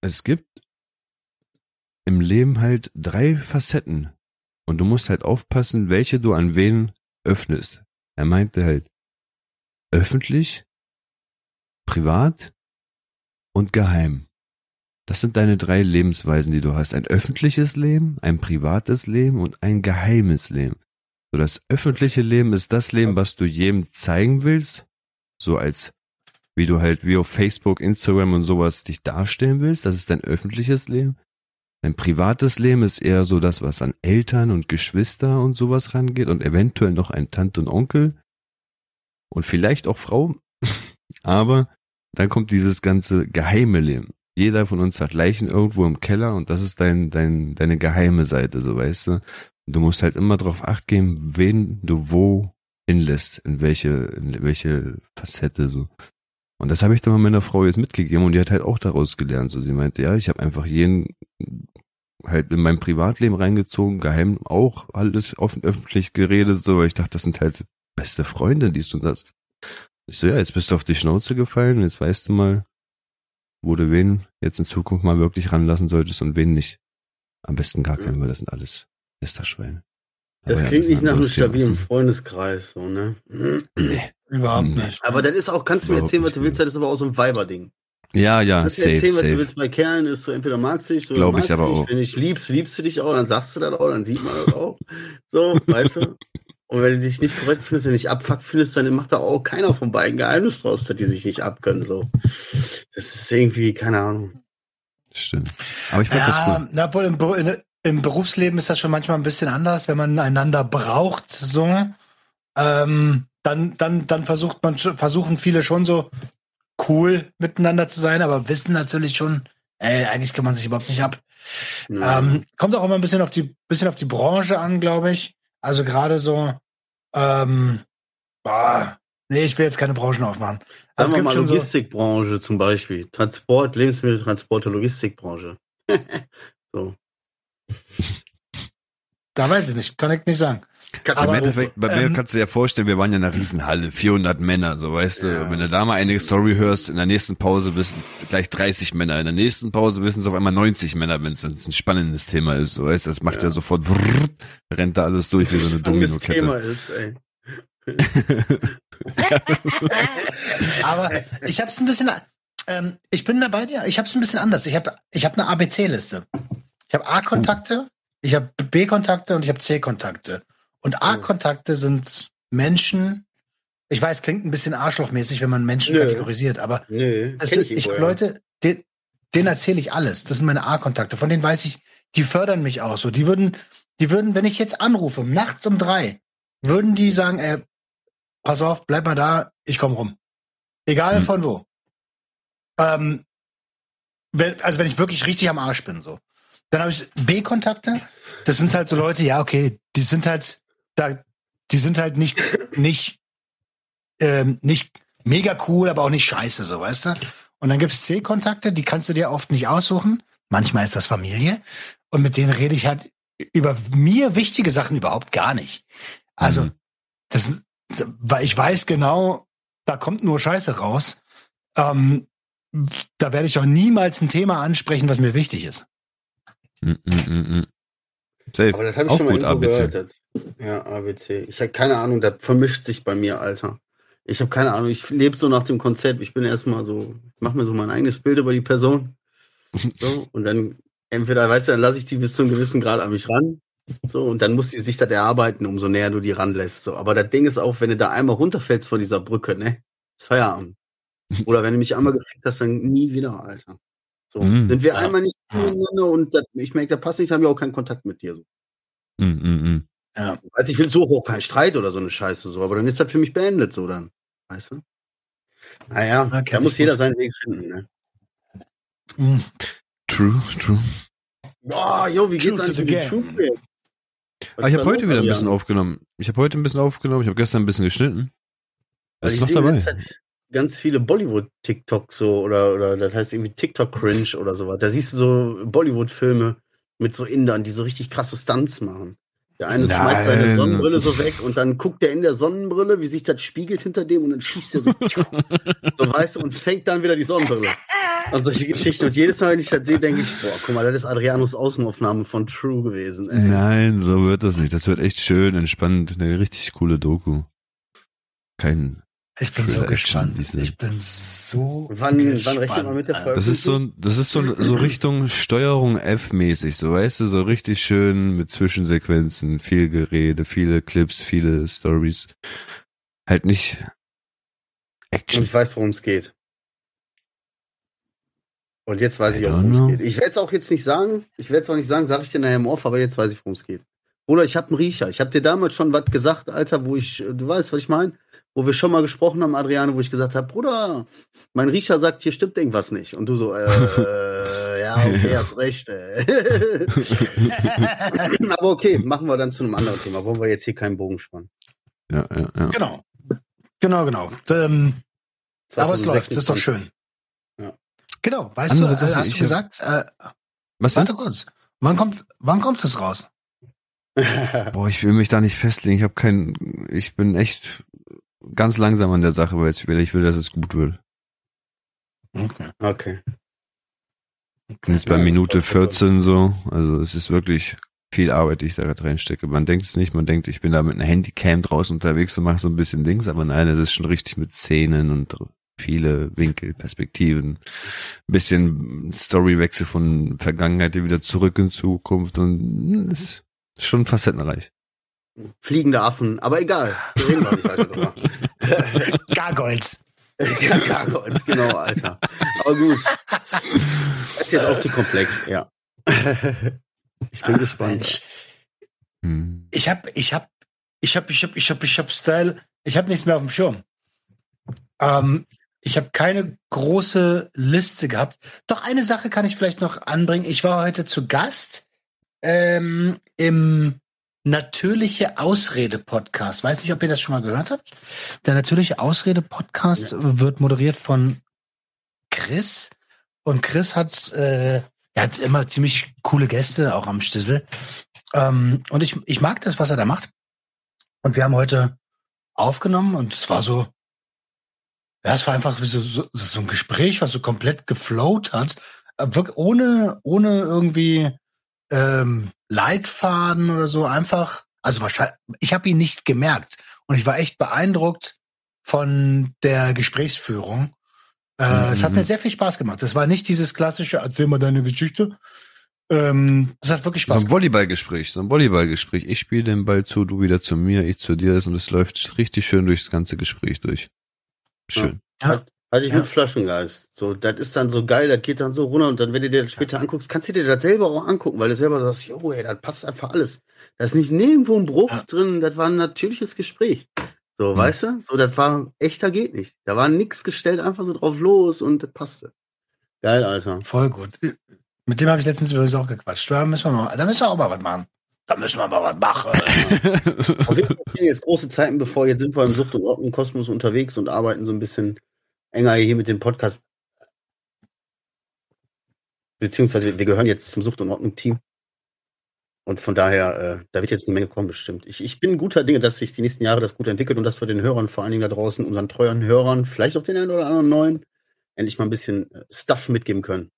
es gibt im Leben halt drei Facetten. Und du musst halt aufpassen, welche du an wen öffnest. Er meinte halt öffentlich, privat und geheim. Das sind deine drei Lebensweisen, die du hast. Ein öffentliches Leben, ein privates Leben und ein geheimes Leben. So, das öffentliche Leben ist das Leben, was du jedem zeigen willst, so als wie du halt wie auf Facebook, Instagram und sowas dich darstellen willst. Das ist dein öffentliches Leben. Dein privates Leben ist eher so das, was an Eltern und Geschwister und sowas rangeht und eventuell noch ein Tante und Onkel und vielleicht auch Frau. Aber dann kommt dieses ganze geheime Leben. Jeder von uns hat Leichen irgendwo im Keller und das ist dein, dein, deine geheime Seite, so weißt du. Du musst halt immer darauf acht geben, wen du wo hinlässt, in welche, in welche Facette so. Und das habe ich dann mal meiner Frau jetzt mitgegeben und die hat halt auch daraus gelernt. So, sie meinte, ja, ich habe einfach jeden halt in mein Privatleben reingezogen, geheim auch alles offen öffentlich geredet, so, weil ich dachte, das sind halt beste Freunde, dies und das. Ich so, ja, jetzt bist du auf die Schnauze gefallen, jetzt weißt du mal, wo du wen jetzt in Zukunft mal wirklich ranlassen solltest und wen nicht. Am besten gar keinen, weil das sind alles Lästerschweine. Das Aber ja, klingt ist ein nicht nach einem stabilen Freundeskreis, so, ne? Nee. Überhaupt Nee. nicht. Aber das ist auch, kannst du mir Überhaupt erzählen, was du willst, das ist aber auch so ein Weiberding. Ja, ja, Kannst du safe, mir erzählen, was du safe. willst bei Kerlen, ist so, entweder magst du dich, so, Glaub magst ich du aber dich. auch. Wenn du dich liebst, liebst du dich auch, dann sagst du das auch, dann sieht man das auch. So, weißt du? Und wenn du dich nicht korrekt findest, wenn du dich abfuckt findest, dann macht da auch keiner von beiden Geheimnis draus, dass die sich nicht abkönnen, so. Das ist irgendwie, keine Ahnung. Stimmt. Aber ich fand das Ja, cool. na, wohl im, in, im Berufsleben ist das schon manchmal ein bisschen anders, wenn man einander braucht, so. Ähm, dann, dann, dann versucht man, versuchen viele schon so cool miteinander zu sein, aber wissen natürlich schon, ey, eigentlich kann man sich überhaupt nicht ab. Ja. Ähm, kommt auch immer ein bisschen auf die, bisschen auf die Branche an, glaube ich. Also gerade so, ähm, boah, nee, ich will jetzt keine Branchen aufmachen. Also Sagen wir mal schon so, Logistikbranche zum Beispiel. Transport, Lebensmitteltransport, Logistikbranche. so. da weiß ich nicht, kann ich nicht sagen. Im Endeffekt, bei mir ähm, kannst du dir ja vorstellen, wir waren ja in einer Riesenhalle, 400 Männer, so weißt du. Wenn du da mal eine Story hörst, in der nächsten Pause wissen gleich 30 Männer, in der nächsten Pause wissen es auf einmal 90 Männer, wenn es ein spannendes Thema ist, so weißt du. Das macht ja, Ja. sofort, vrrrt, rennt da alles durch wie so eine Spannendes Thema Domino-Kette. ist, ey. Aber ich habe es ein bisschen, ähm, ich bin da bei dir, ich habe es ein bisschen anders. Ich habe ich hab eine ABC-Liste. Ich habe A-Kontakte, ich habe B-Kontakte und ich habe C-Kontakte. Und A-Kontakte sind Menschen, ich weiß, klingt ein bisschen arschlochmäßig, wenn man Menschen Nö. kategorisiert, aber Nö, ist, ich ja. Leute, den, denen erzähle ich alles. Das sind meine A-Kontakte. Von denen weiß ich, die fördern mich auch so. Die würden, die würden, wenn ich jetzt anrufe, nachts um drei, würden die sagen, ey, pass auf, bleib mal da, ich komm rum. Egal Hm. von wo. Ähm, wenn, also wenn ich wirklich richtig am Arsch bin, so. Dann habe ich B-Kontakte. Das sind halt so Leute, ja, okay, die sind halt da, die sind halt nicht, nicht, ähm, nicht mega cool, aber auch nicht scheiße, so, weißt du? Und dann gibt's C-Kontakte, die kannst du dir oft nicht aussuchen. Manchmal ist das Familie. Und mit denen rede ich halt über mir wichtige Sachen überhaupt gar nicht. Also, Mhm. das, weil ich weiß genau, da kommt nur Scheiße raus. Ähm, da werde ich auch niemals ein Thema ansprechen, was mir wichtig ist. Mm, mm, mm, mm. Safe. Aber das habe ich Auch schon mal gut, ABC. gehört. Das. Ja, ABC. Ich habe keine Ahnung, da vermischt sich bei mir, Alter. Ich habe keine Ahnung, ich lebe so nach dem Konzept. Ich bin erstmal so, ich mache mir so mein eigenes Bild über die Person. So, und dann entweder, weißt du, dann lasse ich die bis zu einem gewissen Grad an mich ran. So, und dann muss sie sich das erarbeiten, umso näher du die ranlässt. So, aber das Ding ist auch, wenn du da einmal runterfällst von dieser Brücke, ne, ist Feierabend. Oder wenn du mich einmal gefickt hast, dann nie wieder, Alter. So, Mm. sind wir Ja. einmal nicht miteinander und das, ich merke, da passt nicht, haben wir auch keinen Kontakt mit dir. So. Mm, mm. Ja. Weiß ich will so hoch kein Streit oder so eine Scheiße so, aber dann ist das für mich beendet so dann. Weißt du? Naja, Ja, kenn da muss jeder gut. seinen Weg finden, ne? Mhm. True, true. Oh, jo, wie True geht's eigentlich mit? Was Ah, ich habe heute wieder ein bisschen aufgenommen. Ich habe heute ein bisschen aufgenommen. Ich habe gestern ein bisschen geschnitten. Was Also ist noch dabei? Zeit ganz viele Bollywood-TikToks so oder, oder das heißt irgendwie TikTok-Cringe oder sowas. Da siehst du so Bollywood-Filme mit so Indern, die so richtig krasse Stunts machen. Der eine Nein. schmeißt seine Sonnenbrille so weg und dann guckt er in der Sonnenbrille, wie sich das spiegelt hinter dem und dann schießt er so, so weißt du, und fängt dann wieder die Sonnenbrille. Und solche Geschichten. Und jedes Mal, wenn ich das sehe, denke ich, boah, guck mal, das ist Adrianos Außenaufnahme von True gewesen. Ey. Nein, so wird das nicht. Das wird echt schön, entspannt. Eine richtig coole Doku. Kein. Ich bin so gespannt. Ich bin so Wann- wann gespannt. rechnet man mit der Folge? Das ist so, das ist so, so Richtung Steuerung F-mäßig, so weißt du, so richtig schön mit Zwischensequenzen, viel Gerede, viele Clips, viele Stories. Halt nicht Und Action. ich weiß, worum es geht. Und jetzt weiß I ich auch, worum es geht. Ich werde es auch jetzt nicht sagen. Ich werde es auch nicht sagen, sage ich dir nachher im Off, aber jetzt weiß ich, worum es geht. Oder ich habe einen Riecher. Ich habe dir damals schon was gesagt, Alter, wo ich, du weißt, was ich meine? Wo wir schon mal gesprochen haben, Adriane, wo ich gesagt habe, Bruder, mein Riecher sagt, hier stimmt irgendwas nicht. Und du so, äh, ja, okay, hast recht. Ey. aber okay, machen wir dann zu einem anderen Thema. Wollen wir jetzt hier keinen Bogen spannen. Ja, ja, ja. Genau. Genau, genau. Ähm, aber es läuft, das ist doch 2026. schön. Ja. Genau, weißt Andere du, äh, Sache, hast du hab- gesagt, äh, Was denn? warte kurz, wann kommt, wann kommt es raus? Boah, ich will mich da nicht festlegen. Ich habe kein, ich bin echt ganz langsam an der Sache, weil ich will, ich will, dass es gut wird. Okay. okay. Bin jetzt bei Minute das war schon 14 so. Also es ist wirklich viel Arbeit, die ich da reinstecke. Man denkt es nicht, man denkt, ich bin da mit einer Handycam draußen unterwegs und mache so ein bisschen Dings, aber nein, es ist schon richtig mit Szenen und viele Winkel, Perspektiven, ein bisschen Storywechsel von Vergangenheit wieder zurück in Zukunft und es ist schon facettenreich. Fliegende Affen, aber egal. Wir reden doch nicht weiter drüber. Gargoyles. ja, Gargoyles, genau, Alter. Aber gut. Das ist jetzt auch zu komplex, ja. Ich bin gespannt. Mensch, Hm. ich hab, ich hab, ich hab, ich hab, ich hab, ich hab Style, ich hab nichts mehr auf dem Schirm. Ähm, ich habe keine große Liste gehabt. Doch eine Sache kann ich vielleicht noch anbringen. Ich war heute zu Gast ähm, im Natürliche Ausrede Podcast. Weiß nicht, ob ihr das schon mal gehört habt. Der Natürliche Ausrede Podcast wird moderiert von Chris. Und Chris hat, äh, er hat immer ziemlich coole Gäste, auch am Stissel. Ähm, und ich, ich mag das, was er da macht. Und wir haben heute aufgenommen und es war so, ja, es war einfach so, so, so ein Gespräch, was so komplett geflowt hat, äh, wirklich ohne, ohne irgendwie ähm, Leitfaden oder so, einfach, also wahrscheinlich, ich habe ihn nicht gemerkt und ich war echt beeindruckt von der Gesprächsführung. Äh, Mhm. Es hat mir sehr viel Spaß gemacht. Es war nicht dieses klassische, erzähl mal deine Geschichte. Ähm, es hat wirklich So Spaß ein Volleyballgespräch, so ein Volleyballgespräch. Ich spiele den Ball zu, du wieder zu mir, ich zu dir und es läuft richtig schön durchs ganze Gespräch durch. Schön. Ja. Hatte ich Ja. mit Flaschengeist. So, das ist dann so geil, das geht dann so runter und dann, wenn du dir das später anguckst, kannst du dir das selber auch angucken, weil du selber sagst, jo, ey, das passt einfach alles. Da ist nicht nirgendwo ein Bruch Ja. drin, das war ein natürliches Gespräch. So, Hm. weißt du? So, das war echter geht nicht. Da war nix gestellt, einfach so drauf los und das passte. Geil, Alter. Voll gut. Mit dem habe ich letztens übrigens auch gequatscht. Da müssen wir mal, da müssen wir auch mal was machen. Da müssen wir mal was machen. Auf jeden Fall jetzt große Zeiten bevor. Jetzt sind wir im Sucht- und Ordnung-Kosmos unterwegs und arbeiten so ein bisschen enger hier mit dem Podcast. Beziehungsweise wir gehören jetzt zum Sucht- und Ordnung-Team. Und von daher, äh, da wird jetzt eine Menge kommen bestimmt. Ich, ich bin guter Dinge, dass sich die nächsten Jahre das gut entwickelt und dass wir den Hörern, vor allen Dingen da draußen, unseren treuen Hörern, vielleicht auch den einen oder anderen neuen, endlich mal ein bisschen äh, Stuff mitgeben können.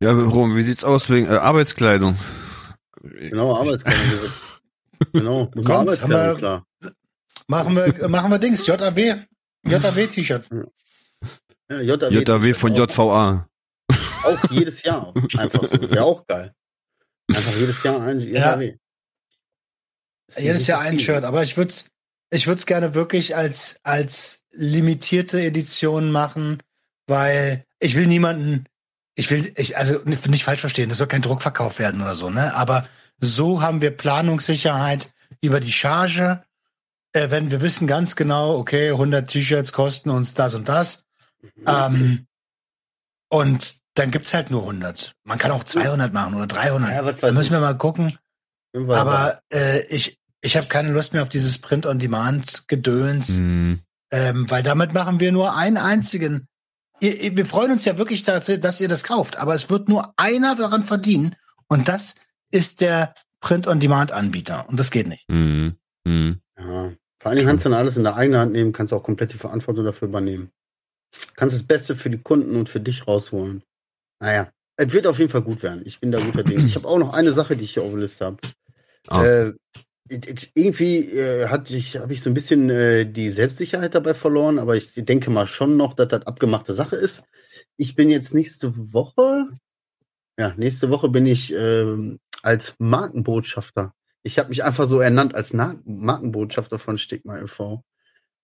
Ja, Rom, wie sieht's aus wegen äh, Arbeitskleidung? Genau, Arbeitskleidung. genau, Kommt, Arbeitskleidung, wir- klar. machen wir, machen wir Dings, JAW, JAW-T-Shirt. Ja, JW, JW von JVA. Auch jedes Jahr. Einfach so. Wäre auch geil. Einfach jedes Jahr ein Ja. JW. Ist Jedes Jahr ein. Shirt, aber ich würde es ich würd's gerne wirklich als, als limitierte Edition machen, weil ich will niemanden, ich will, ich, also nicht nicht falsch verstehen, das soll kein Druckverkauf werden oder so, ne? Aber so haben wir Planungssicherheit über die Charge. Äh, wenn wir wissen ganz genau, okay, 100 T-Shirts kosten uns das und das. Ähm, und dann gibt's halt nur 100. Man kann auch 200 machen oder 300. Ja, da müssen wir mal gucken. Irgendwann Aber äh, ich, ich habe keine Lust mehr auf dieses Print-on-Demand-Gedöns, Hm. ähm, weil damit machen wir nur einen einzigen. Ihr, ihr, wir freuen uns ja wirklich, dass, ihr- dass ihr das kauft, aber es wird nur einer daran verdienen und das ist der Print-on-Demand-Anbieter und das geht nicht. Hm. Hm. Ja. Vor allen Dingen kannst du dann alles in der eigene Hand nehmen, kannst auch komplett die Verantwortung dafür übernehmen. Kannst das Beste für die Kunden und für dich rausholen. Naja, es wird auf jeden Fall gut werden. Ich bin da guter Ding. Ich habe auch noch eine Sache, die ich hier auf der Liste habe. Ah. Äh, irgendwie äh, hatte ich, habe ich so ein bisschen äh, die Selbstsicherheit dabei verloren, aber ich denke mal schon noch, dass das abgemachte Sache ist. Ich bin jetzt nächste Woche, ja, nächste Woche bin ich ähm, als Markenbotschafter. Ich habe mich einfach so ernannt als Na Markenbotschafter von Stigma e.V.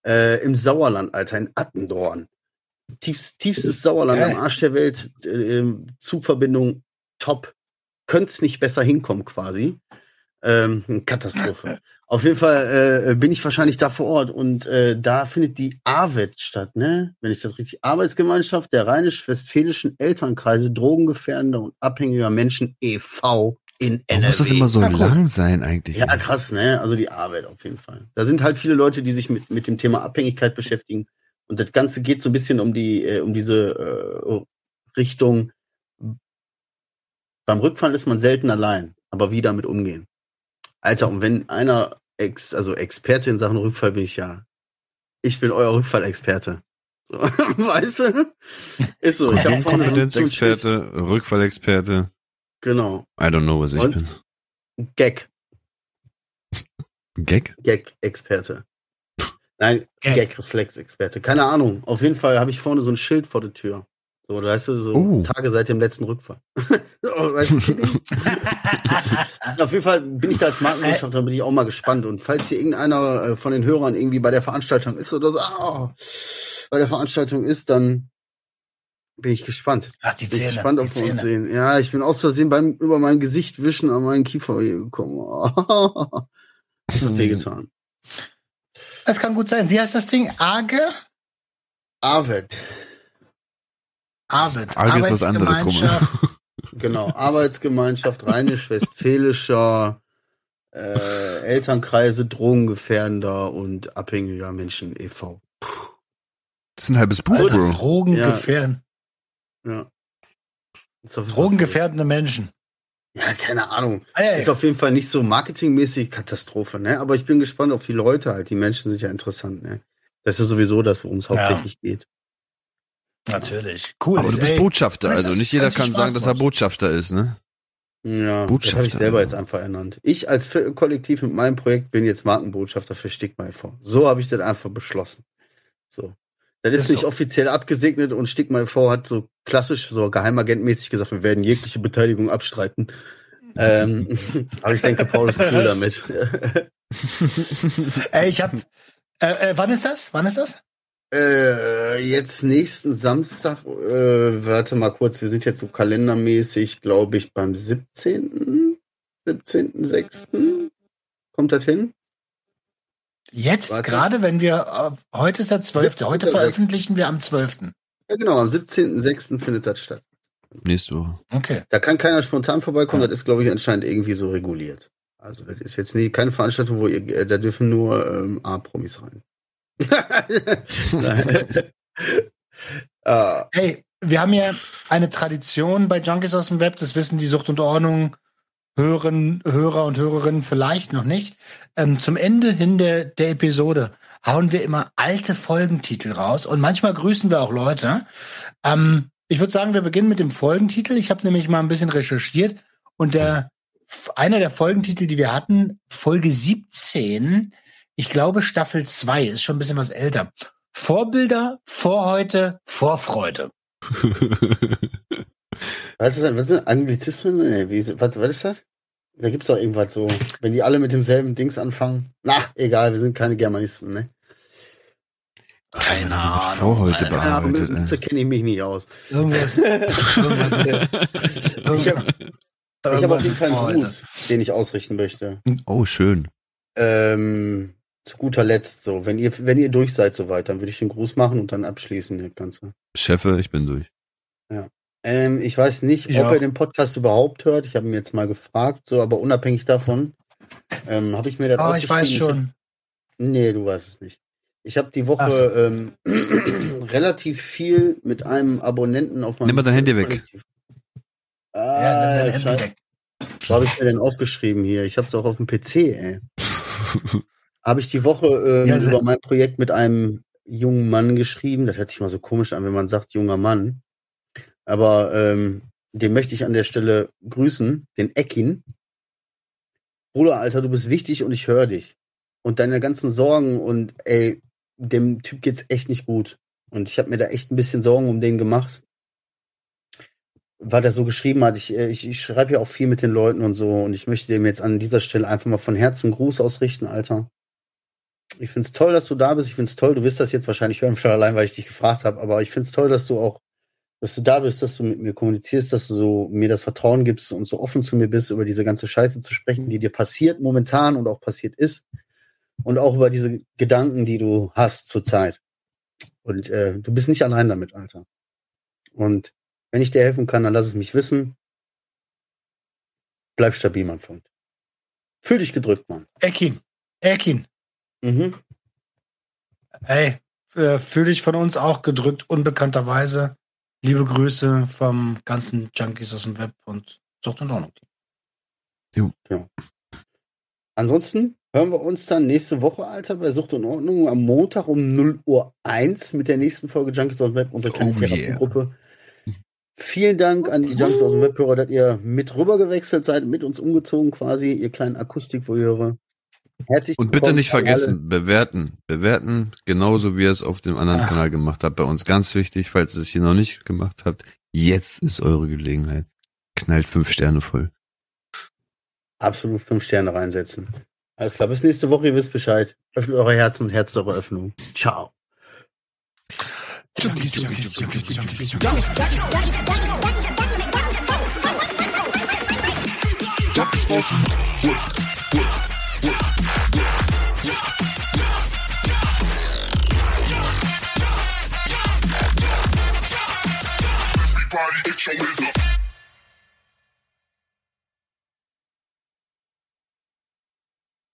Äh, Im Sauerland, Alter, in Attendorn. Tiefst, tiefstes Sauerland am Arsch der Welt. Äh, ähm, Zugverbindung top. Könnt's nicht besser hinkommen quasi. Ähm, Katastrophe. Auf jeden Fall äh, bin ich wahrscheinlich da vor Ort und äh, da findet die AWET statt, ne? Wenn ich das richtig, Arbeitsgemeinschaft der rheinisch-westfälischen Elternkreise Drogengefährdender und abhängiger Menschen e.V. in NRW. muss das immer so cool. lang sein eigentlich? Ja, krass, ne? Also die Arbeit auf jeden Fall. Da sind halt viele Leute, die sich mit, mit dem Thema Abhängigkeit beschäftigen. Und das Ganze geht so ein bisschen um die, äh, um diese äh, Richtung. Beim Rückfall ist man selten allein, aber wie damit umgehen. Alter, und wenn einer Ex, also Experte in Sachen Rückfall bin ich ja. Ich bin euer Rückfallexperte. Weißt du? Ist so. Ich hab vorne so- so ein Konfidenzexperte, Rückfallexperte. Genau. I don't know, was ich Und? bin. Gag. Gag? Gag-Experte. Nein, Gag. Gag-Reflex-Experte. Keine Ahnung. Auf jeden Fall habe ich vorne so ein Schild vor der Tür. So, weißt du, so Oh. Tage seit dem letzten Rückfall. so, weißt du, auf jeden Fall bin ich da als Markenbotschafter, bin ich auch mal gespannt. Und falls hier irgendeiner äh, von den Hörern irgendwie bei der Veranstaltung ist oder so, ah, bei der Veranstaltung ist, dann bin ich gespannt. Ach, die Bin ich Zähne. gespannt, die ob wir uns sehen. Ja, ich bin aus Versehen beim über mein Gesicht wischen an meinen Kiefer hier gekommen. Das hat wehgetan. Das kann gut sein. Wie heißt das Ding? Arge? Arvet. Arvid. Arge ist was anderes. Arbeitsgemeinschaft. Genau, Arbeitsgemeinschaft rheinisch-westfälischer äh, Elternkreise Drogengefährdender und abhängiger Menschen e.V. Das ist ein halbes Buch, Alter, Bro. Drogengefährden. Ja. Fall Drogengefährdende Menschen. Ja, keine Ahnung. Ah, ja, Ist ja. auf jeden Fall nicht so marketingmäßig Katastrophe, ne? Aber ich bin gespannt auf die Leute halt. Die Menschen sind ja interessant, ne? Das ist ja sowieso das, worum es Ja. hauptsächlich geht. Natürlich. Cool. Aber du bist ey. Botschafter, Das also nicht jeder das kann Spaß sagen, dass er. Botschafter ist, ne? Ja, das Botschafter. habe ich selber jetzt einfach ernannt. Ich als Kollektiv mit meinem Projekt bin jetzt Markenbotschafter für Stigma e.V. So habe ich das einfach beschlossen. So. Das ist, Ist nicht offiziell abgesegnet und Stigma e.V. hat so klassisch, so geheimagentmäßig gesagt, wir werden jegliche Beteiligung abstreiten. ähm, aber ich denke, Paul ist cool damit. Ey, ich hab. Äh, äh, wann ist das? Wann ist das? Äh, jetzt nächsten Samstag, äh, warte mal kurz, wir sind jetzt so kalendermäßig, glaube ich, beim 17. 17.06. Kommt das hin? Jetzt Warte. gerade, wenn wir. Äh, heute ist der 12. Heute 17.06.. veröffentlichen wir am 12. Ja, genau, am 17.06. findet das statt. Nächste Woche. Okay. Da kann keiner spontan vorbeikommen, das ist, glaube ich, anscheinend irgendwie so reguliert. Also, das ist jetzt nie, keine Veranstaltung, wo ihr, äh, da dürfen nur ähm, A-Promis rein. Nein. ah, Hey, wir haben ja eine Tradition bei Junkies aus dem Web, das wissen die Sucht und Ordnung Hören, Hörer und Hörerinnen vielleicht noch nicht. Ähm, zum Ende hin der, der Episode hauen wir immer alte Folgentitel raus und manchmal grüßen wir auch Leute. Ähm, ich würde sagen, wir beginnen mit dem Folgentitel. Ich habe nämlich mal ein bisschen recherchiert und der einer der Folgentitel, die wir hatten, Folge 17, ich glaube Staffel 2, ist schon ein bisschen was älter. Vorbilder, Vorhäute, Vorfreude. was ist das? Was sind Anglizismen? Nee, wie, was, was ist das? Da gibt's doch irgendwas so, wenn die alle mit demselben Dings anfangen. Na, egal, wir sind keine Germanisten, ne? Keine Ahnung. Vorhäute Alter. Keine Ahnung, bearbeitet. mit, so kenne ich mich nicht aus. Irgendwas. Ich habe ich hab auf jeden Fall einen. Gruß, den ich ausrichten möchte. Oh, schön. Ähm, zu guter Letzt, so, wenn ihr, wenn ihr durch seid soweit, dann würde ich den Gruß machen und dann abschließen, das Ganze. Chefe, ich bin durch. Ähm, ich weiß nicht, Ich ob auch. er den Podcast überhaupt hört. Ich habe ihn jetzt mal gefragt, so, aber unabhängig davon, ähm, habe ich mir das Oh, ich weiß schon. Nee, du weißt es nicht. Ich habe die Woche ähm, relativ viel mit einem Abonnenten auf meinem Nimm mal dein Handy weg. Kollektiv. Ja, Ah, nimm dein Handy Scheiße. weg. Wo habe ich mir denn aufgeschrieben hier? Ich habe es auch auf dem PC, ey. Habe ich die Woche ähm, Ja, über mein Projekt mit einem jungen Mann geschrieben. Das hört sich mal so komisch an, wenn man sagt junger Mann. Aber ähm, den möchte ich an der Stelle grüßen, den Ekin. Bruder, Alter, du bist wichtig und ich höre dich. Und deine ganzen Sorgen und ey, dem Typ geht's echt nicht gut. Und ich habe mir da echt ein bisschen Sorgen um den gemacht. Weil er so geschrieben hat, ich, äh, ich, ich schreibe ja auch viel mit den Leuten und so und ich möchte dem jetzt an dieser Stelle einfach mal von Herzen Gruß ausrichten, Alter. Ich find's toll, dass du da bist. Ich find's toll, du wirst das jetzt wahrscheinlich hören, schon allein, weil ich dich gefragt habe, aber ich find's toll, dass du auch, dass du da bist, dass du mit mir kommunizierst, dass du so mir das Vertrauen gibst und so offen zu mir bist, über diese ganze Scheiße zu sprechen, die dir passiert momentan und auch passiert ist. Und auch über diese Gedanken, die du hast zurzeit. Und äh, du bist nicht allein damit, Alter. Und wenn ich dir helfen kann, dann lass es mich wissen. Bleib stabil, mein Freund. Fühl dich gedrückt, Mann. Ekin. Ekin. Mhm. Hey, äh, fühl dich von uns auch gedrückt, unbekannterweise. Liebe Grüße vom ganzen Junkies aus dem Web und Sucht und Ordnung. Ansonsten hören wir uns dann nächste Woche, Alter, bei Sucht und Ordnung am Montag um 0 Uhr 1 mit der nächsten Folge Junkies aus dem Web, unsere kleine Oh yeah. Therapiegruppe. Vielen Dank an die Junkies aus dem Webhörer, dass ihr mit rüber gewechselt seid, mit uns umgezogen quasi, ihr kleinen Akustikvoyeure. Herzlich Und bitte nicht vergessen, bewerten. Bewerten, genauso wie ihr es auf dem anderen Kanal gemacht habt. Bei uns ganz wichtig, falls ihr es hier noch nicht gemacht habt. Jetzt ist eure Gelegenheit. Knallt fünf Sterne voll. Absolut fünf Sterne reinsetzen. Alles klar, bis nächste Woche, ihr wisst Bescheid. Öffnet eure Herzen, Herz eure Öffnung. Ciao. Junkies, Junkies, Junkies, Junkies, Junkies. Junkies body, get your whiz.